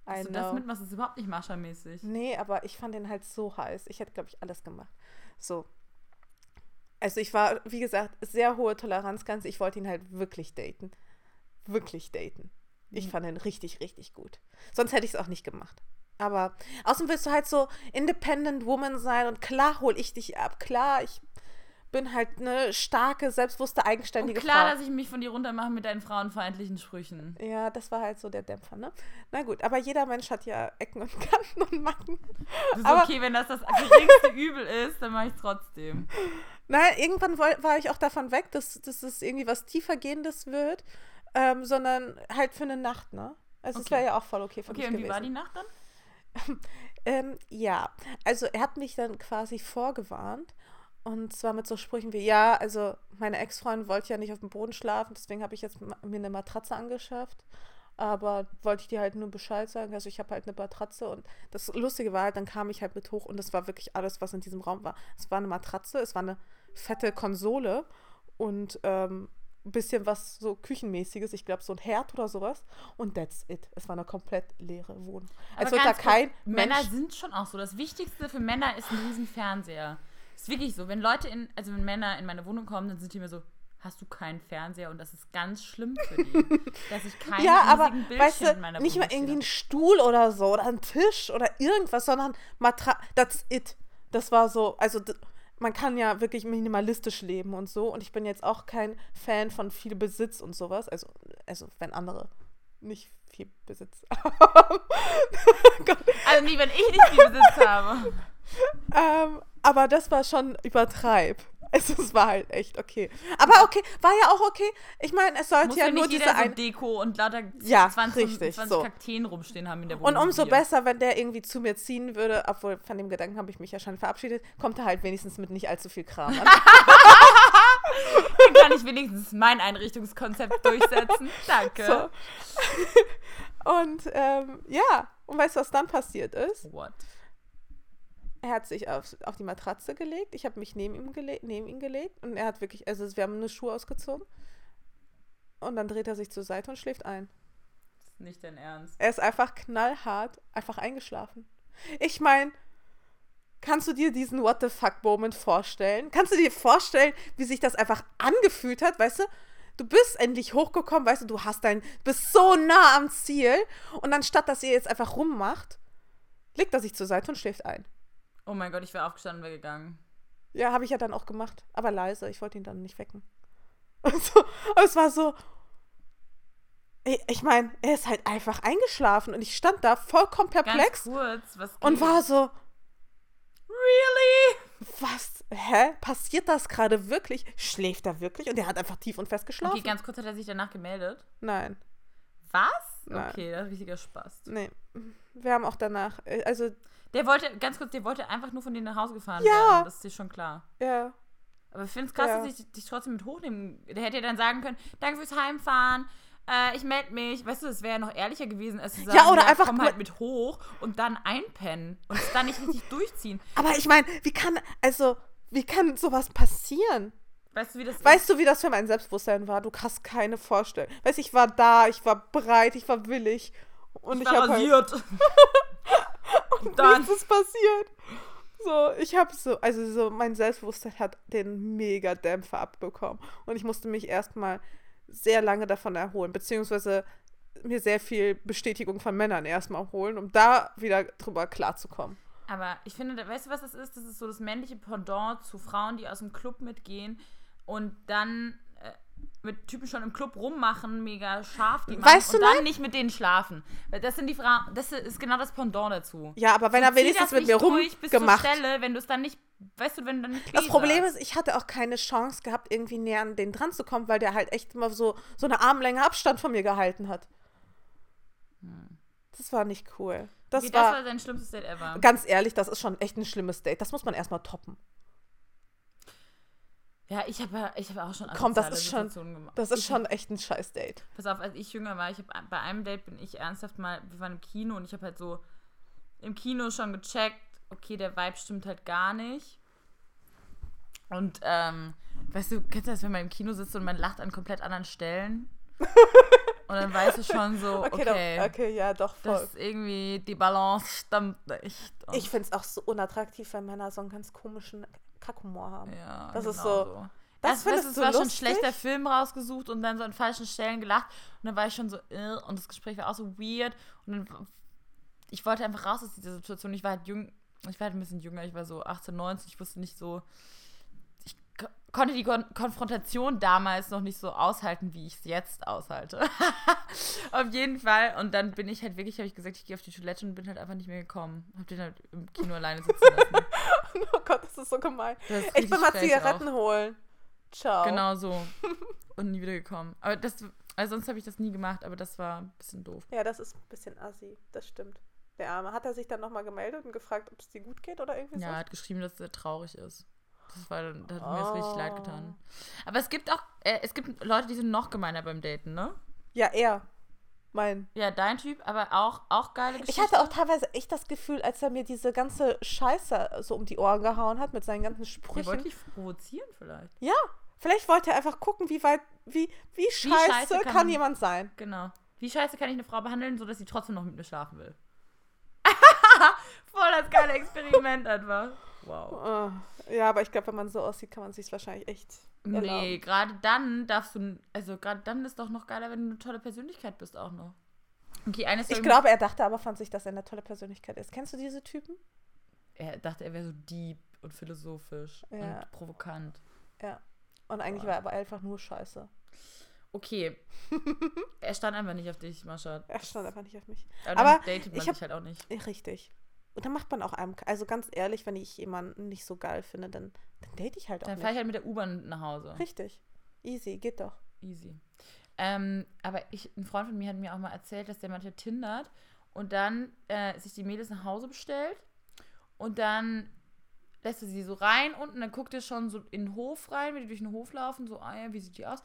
I Dass du das know. mitmachst, ist überhaupt nicht Mascha-mäßig. Nee, aber ich fand den halt so heiß. Ich hätte, glaube ich, alles gemacht. So. Also ich war, wie gesagt, sehr hohe Toleranzgrenze. Ich wollte ihn halt wirklich daten. Wirklich daten. Ich Mhm. fand ihn richtig, richtig gut. Sonst hätte ich es auch nicht gemacht. Aber außerdem willst du halt so Independent Woman sein und klar hol ich dich ab. Klar, ich bin halt eine starke, selbstbewusste, Und eigenständige klar, Frau. dass ich mich von dir runtermache mit deinen frauenfeindlichen Sprüchen. Ja, das war halt so der Dämpfer, ne? Na gut, aber jeder Mensch hat ja Ecken und Kanten und Macken. Das ist Aber- okay, wenn das das geringste Übel ist, dann mache ich es trotzdem. Nein, irgendwann war ich auch davon weg, dass, dass es irgendwie was tiefergehendes wird, ähm, sondern halt für eine Nacht, ne? Also es Okay. wäre ja auch voll okay für Okay, mich und wie gewesen. war die Nacht dann? Ähm, ja, also er hat mich dann quasi vorgewarnt. Und zwar mit so Sprüchen wie, ja, also meine Ex-Freundin wollte ja nicht auf dem Boden schlafen, deswegen habe ich jetzt mir eine Matratze angeschafft. Aber wollte ich dir halt nur Bescheid sagen. Also ich habe halt eine Matratze und das Lustige war halt, dann kam ich halt mit hoch und das war wirklich alles, was in diesem Raum war. Es war eine Matratze, es war eine fette Konsole und ähm, ein bisschen was so Küchenmäßiges, ich glaube so ein Herd oder sowas. Und that's it. Es war eine komplett leere Wohnung. Als Aber wird da kein Männer Mensch sind schon auch so. Das Wichtigste für Männer ist ein riesen Fernseher. Ist wirklich so. Wenn Leute in, also wenn Männer in meine Wohnung kommen, dann sind die mir so, hast du keinen Fernseher? Und das ist ganz schlimm für die, dass ich keinen ja, aber riesigen Bildschirm weißt in du, meiner nicht mal irgendwie stehe. ein Stuhl oder so oder ein Tisch oder irgendwas, sondern Matra that's it. Das war so, also man kann ja wirklich minimalistisch leben und so und ich bin jetzt auch kein Fan von viel Besitz und sowas, also also wenn andere nicht viel Besitz haben. Also nie, wenn ich nicht viel Besitz habe. ähm, aber das war schon übertreib. Also es war halt echt okay. Aber okay, war ja auch okay. Ich meine, es sollte Muss ja ja nur diese so ein Deko und lauter Ja, 20, richtig, 20 so. Kakteen rumstehen haben in der Und Wohnung. umso wie wir. besser, wenn der irgendwie zu mir ziehen würde, obwohl von dem Gedanken habe ich mich ja schon verabschiedet, kommt er halt wenigstens mit nicht allzu viel Kram an. Dann kann ich wenigstens mein Einrichtungskonzept durchsetzen. Danke. So. Und ähm, ja, und weißt du, was dann passiert ist? What? Er hat sich auf, auf die Matratze gelegt, ich habe mich neben, ihm gele neben ihn gelegt und er hat wirklich, also wir haben eine Schuhe ausgezogen und dann dreht er sich zur Seite und schläft ein. Das ist nicht dein Ernst. Er ist einfach knallhart, einfach eingeschlafen. Ich meine, kannst du dir diesen What the fuck Moment vorstellen? Kannst du dir vorstellen, wie sich das einfach angefühlt hat, weißt du? Du bist endlich hochgekommen, weißt du, du hast dein, bist so nah am Ziel und anstatt, dass ihr jetzt einfach rummacht, legt er sich zur Seite und schläft ein. Oh mein Gott, ich wäre aufgestanden und wäre gegangen. Ja, habe ich ja dann auch gemacht, aber leise, ich wollte ihn dann nicht wecken. Also, es war so, ich, meine, er ist halt einfach eingeschlafen und ich stand da vollkommen Ganz perplex kurz, was und geht? war so, Really? was, hä? Passiert das gerade wirklich? Schläft er wirklich? Und er hat einfach tief und fest geschlafen? Okay, ganz kurz hat er sich danach gemeldet. Nein, Was? Nein. Okay, das ist richtiger Spaß. nee. Wir haben auch danach, äh, also, Der wollte, ganz kurz, der wollte einfach nur von dir nach Hause gefahren Ja. werden. Das ist dir schon klar. ja, Aber ich finde es krass, Ja. dass ich dich trotzdem mit hochnehmen. Der hätte ja dann sagen können, danke fürs Heimfahren. Äh, ich melde mich. Weißt du, das wäre ja noch ehrlicher gewesen, als zu sagen, Ja, oder einfach komm halt mit hoch und dann einpennen und es dann nicht richtig durchziehen. aber ich meine, wie kann, also, wie kann sowas passieren? Weißt du, wie das? Weißt du, wie das für mein Selbstbewusstsein war? Du hast keine Vorstellung. Weißt ich war da, ich war breit, ich war willig. Und ich, ich war habe halt, und dann, nichts ist passiert. So, ich habe so, also so, mein Selbstbewusstsein hat den Mega-Dämpfer abbekommen. Und ich musste mich erstmal sehr lange davon erholen, beziehungsweise mir sehr viel Bestätigung von Männern erstmal holen, um da wieder drüber klarzukommen. aber ich finde, weißt du, was das ist? Das ist so das männliche Pendant zu Frauen, die aus dem Club mitgehen und dann äh, mit Typen schon im Club rummachen, mega scharf die Weißt machen du und dann nicht mit denen schlafen. Das sind die Frauen, das ist genau das Pendant dazu. Ja, aber wenn er wenigstens das mit mir rumgemacht. Stelle, wenn du es dann nicht, weißt du, wenn du dann nicht Das Problem ist, ich hatte auch keine Chance gehabt, irgendwie näher an den dran zu kommen, weil der halt echt immer so, so eine Armlänge Abstand von mir gehalten hat. Das war nicht cool. Das, Wie, das war, war dein schlimmstes Date ever. ganz ehrlich, das ist schon echt ein schlimmes Date. Das muss man erstmal toppen. Ja, ich habe ja, ich habe auch schon Komm, das ist schon- gemacht. Das ist ich, schon echt ein scheiß Date. Pass auf, als ich jünger war, ich habe bei einem Date bin ich ernsthaft mal, wir waren im Kino und ich habe halt so im Kino schon gecheckt, okay, der Vibe stimmt halt gar nicht. Und ähm, weißt du, kennst du das, wenn man im Kino sitzt und man lacht an komplett anderen Stellen? und dann weißt du schon so, okay, Okay, doch, okay ja, doch, voll. das ist irgendwie, die Balance stimmt nicht. Und, Ich finde es auch so unattraktiv, wenn Männer so einen ganz komischen Kackhumor haben. ja, das ist genau so- Das, das, findest es du war schon lustig? schlechter Film rausgesucht und dann so an falschen Stellen gelacht. Und dann war ich schon so, äh, und das Gespräch war auch so weird. Und dann, ich wollte einfach raus aus dieser Situation. Ich war halt jung, ich war halt ein bisschen jünger, ich war so 18, 19, ich wusste nicht so, konnte die Kon Konfrontation damals noch nicht so aushalten, wie ich es jetzt aushalte. auf jeden Fall. Und dann bin ich halt wirklich, habe ich gesagt, ich gehe auf die Toilette und bin halt einfach nicht mehr gekommen. Hab den halt im Kino alleine sitzen lassen. Oh Gott, das ist so gemein. Ist Ich will mal Zigaretten auch. holen. Ciao. Genau so. Und nie wieder gekommen. Aber das, also sonst habe ich das nie gemacht, aber das war ein bisschen doof. Ja, das ist ein bisschen assi. Das stimmt. Der Arme. Hat er sich dann nochmal gemeldet und gefragt, ob es dir gut geht oder irgendwie Ja, er so? hat geschrieben, dass er traurig ist. Das war, da hat mir das richtig leid Oh. getan. Aber es gibt auch, äh, es gibt Leute, die sind noch gemeiner beim Daten, ne? Ja, er. Mein. Ja, dein Typ, aber auch, auch geile Ich Geschichte. hatte auch teilweise echt das Gefühl, als er mir diese ganze Scheiße so um die Ohren gehauen hat mit seinen ganzen Sprüchen. wollte dich provozieren vielleicht. Ja, vielleicht wollte er einfach gucken, wie weit, wie, wie scheiße, scheiße kann, kann- jemand sein. Genau. Wie scheiße kann ich eine Frau behandeln, sodass sie trotzdem noch mit mir schlafen will? Voll das geile Experiment einfach. Wow. Äh, ja, aber ich glaube, wenn man so aussieht, kann man sich wahrscheinlich echt. Nee, erlauben. gerade dann darfst du, also gerade dann ist doch noch geiler, wenn du eine tolle Persönlichkeit bist auch noch. Okay, eine Ich glaube, er dachte aber von sich, dass er eine tolle Persönlichkeit ist. Kennst du diese Typen? er dachte, er wäre so deep und philosophisch Ja. und provokant. Ja. Und eigentlich Boah. war er aber einfach nur scheiße. Okay. er stand einfach nicht auf dich, Mascha. Er stand einfach nicht auf mich. Aber, Aber datet man ich hab- dich halt auch nicht. Richtig. Und dann macht man auch einem, also ganz ehrlich, wenn ich jemanden nicht so geil finde, dann, dann date ich halt auch Dann nicht. fahre ich halt mit der U-Bahn nach Hause. Richtig. Easy, geht doch. Easy. Ähm, aber ich, ein Freund von mir hat mir auch mal erzählt, dass der manchmal tindert und dann äh, sich die Mädels nach Hause bestellt und dann lässt er sie so rein unten, dann guckt er schon so in den Hof rein, wenn die durch den Hof laufen, so, ah ja, wie sieht die aus?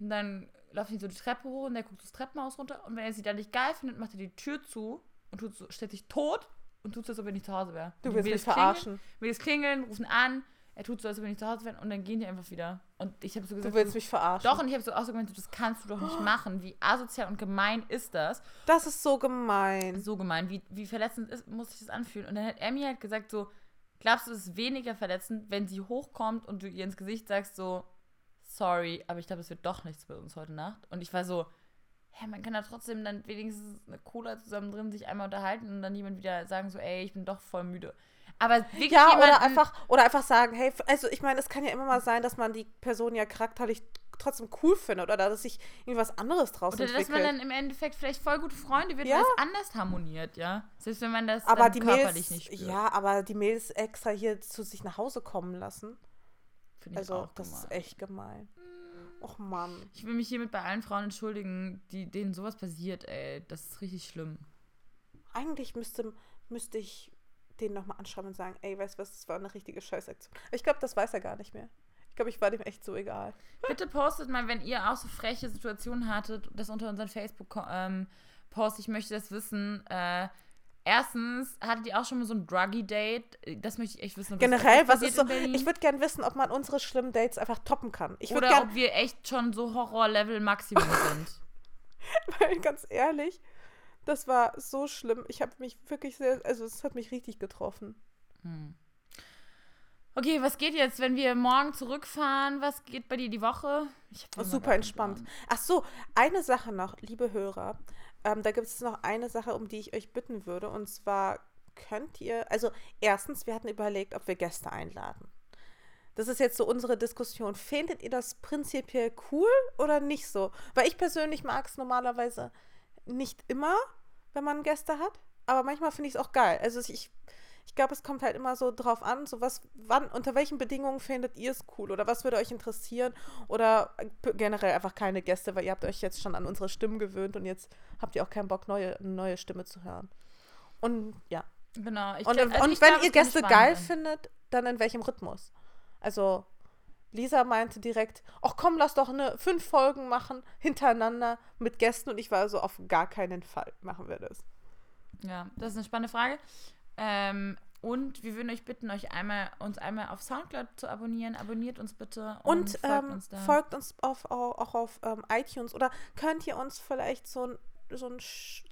Und dann laufen die so die Treppe hoch und der guckt das Treppenhaus runter und wenn er sie dann nicht geil findet, macht er die Tür zu und tut so, stellt sich tot und tut so, als ob er nicht zu Hause wäre. Du willst mich verarschen. Mädels klingeln, rufen an, er tut so, als ob er nicht zu Hause wäre und dann gehen die einfach wieder. Und ich habe so Du gesagt, willst so, mich verarschen. doch, und ich habe so auch so gemeint, das kannst du doch nicht machen. Wie asozial und gemein ist das? Das ist so gemein. So gemein, wie, wie verletzend ist, muss sich das anfühlen? Und dann hat er mir halt gesagt so, glaubst du, es ist weniger verletzend, wenn sie hochkommt und du ihr ins Gesicht sagst so, sorry, aber ich glaube, es wird doch nichts bei uns heute Nacht. Und ich war so, hä, man kann da trotzdem dann wenigstens eine Cola zusammen drin sich einmal unterhalten und dann jemand wieder sagen so, ey, ich bin doch voll müde. Aber wirklich Ja, oder einfach, oder einfach sagen, hey, also ich meine, es kann ja immer mal sein, dass man die Person ja charakterlich trotzdem cool findet oder dass sich irgendwas anderes draus Oder dass entwickelt. man dann im Endeffekt vielleicht voll gute Freunde wird, Ja. weil es anders harmoniert, ja. Selbst wenn man das aber die körperlich Mails, nicht spürt. ja, aber die Mails extra hier zu sich nach Hause kommen lassen. Finde ich Also, auch das gemein. ist echt gemein. Och Mann. Ich will mich hiermit bei allen Frauen entschuldigen, die, denen sowas passiert, ey. Das ist richtig schlimm. Eigentlich müsste, müsste ich den nochmal anschreiben und sagen, ey, weißt du was, das war eine richtige Scheißaktion. Ich glaube, das weiß er gar nicht mehr. Ich glaube, ich war dem echt so egal. Bitte postet mal, wenn ihr auch so freche Situationen hattet, das unter unseren Facebook-Post. ich möchte das wissen. Äh, erstens, hattet ihr auch schon mal so ein Druggy-Date? Das möchte ich echt wissen. das Generell, was ist so, ich würde gern wissen, ob man unsere schlimmen Dates einfach toppen kann. Ich Oder gern, ob wir echt schon so Horror-Level-Maximum sind. weil ganz ehrlich, das war so schlimm. Ich habe mich wirklich sehr, also es hat mich richtig getroffen. Hm. Okay, was geht jetzt, wenn wir morgen zurückfahren? Was geht bei dir die Woche? Immer Super entspannt. Ach so, eine Sache noch, liebe Hörer. Ähm, da gibt es noch eine Sache, um die ich euch bitten würde. Und zwar könnt ihr, also erstens, wir hatten überlegt, ob wir Gäste einladen. Das ist jetzt so unsere Diskussion. Findet ihr das prinzipiell cool oder nicht so? Weil ich persönlich mag es normalerweise nicht immer, wenn man Gäste hat. Aber manchmal finde ich es auch geil. Also ich, ich glaube, es kommt halt immer so drauf an, so was, wann, unter welchen Bedingungen findet ihr es cool oder was würde euch interessieren oder generell einfach keine Gäste, weil ihr habt euch jetzt schon an unsere Stimmen gewöhnt und jetzt habt ihr auch keinen Bock, neue, eine neue Stimme zu hören. Und ja. Genau. und, glaub, also und wenn glaub, ihr Gäste geil findet, dann in welchem Rhythmus? Also Lisa meinte direkt, ach komm, lass doch eine fünf Folgen machen hintereinander mit Gästen und ich war so auf gar keinen Fall machen wir das. Ja, das ist eine spannende Frage. Ähm, und wir würden euch bitten, euch einmal, uns einmal auf Soundcloud zu abonnieren. Abonniert uns bitte und, und folgt, ähm, uns folgt uns auf, auch, auch auf ähm, iTunes oder könnt ihr uns vielleicht so ein so ein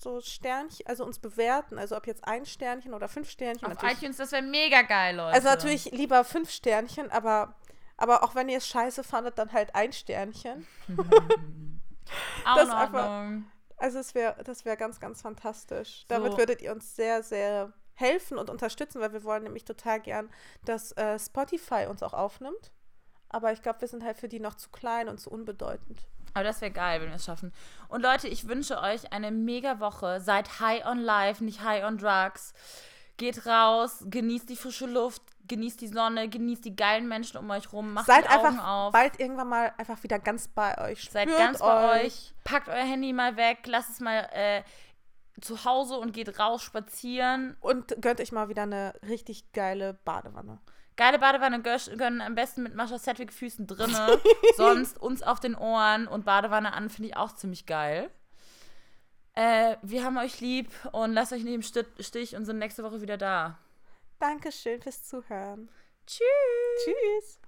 so Sternchen, also uns bewerten, also ob jetzt ein Sternchen oder fünf Sternchen. Auf iTunes, das wäre mega geil, Leute. Also natürlich lieber fünf Sternchen, aber, aber auch wenn ihr es scheiße fandet, dann halt ein Sternchen. auch das in Ordnung. also es wäre, das wäre ganz, ganz fantastisch. Damit so. würdet ihr uns sehr, sehr helfen und unterstützen, weil wir wollen nämlich total gern, dass äh, Spotify uns auch aufnimmt. Aber ich glaube, wir sind halt für die noch zu klein und zu unbedeutend. Aber das wäre geil, wenn wir es schaffen. Und Leute, ich wünsche euch eine mega Woche. Seid high on life, nicht high on drugs. Geht raus, genießt die frische Luft, genießt die Sonne, genießt die geilen Menschen um euch rum, macht Seid die Augen einfach auf. bald irgendwann mal einfach wieder ganz bei euch. Spürt Seid ganz bei euch. Packt euer Handy mal weg, lasst es mal äh, zu Hause und geht raus spazieren. Und gönnt euch mal wieder eine richtig geile Badewanne. Geile Badewanne gönnen am besten mit Mascha Sedgwick Füßen drinne. Sonst uns auf den Ohren und Badewanne an, finde ich auch ziemlich geil. Äh, wir haben euch lieb und lasst euch nicht im Stich und sind nächste Woche wieder da. Dankeschön fürs Zuhören. Tschüss. Tschüss.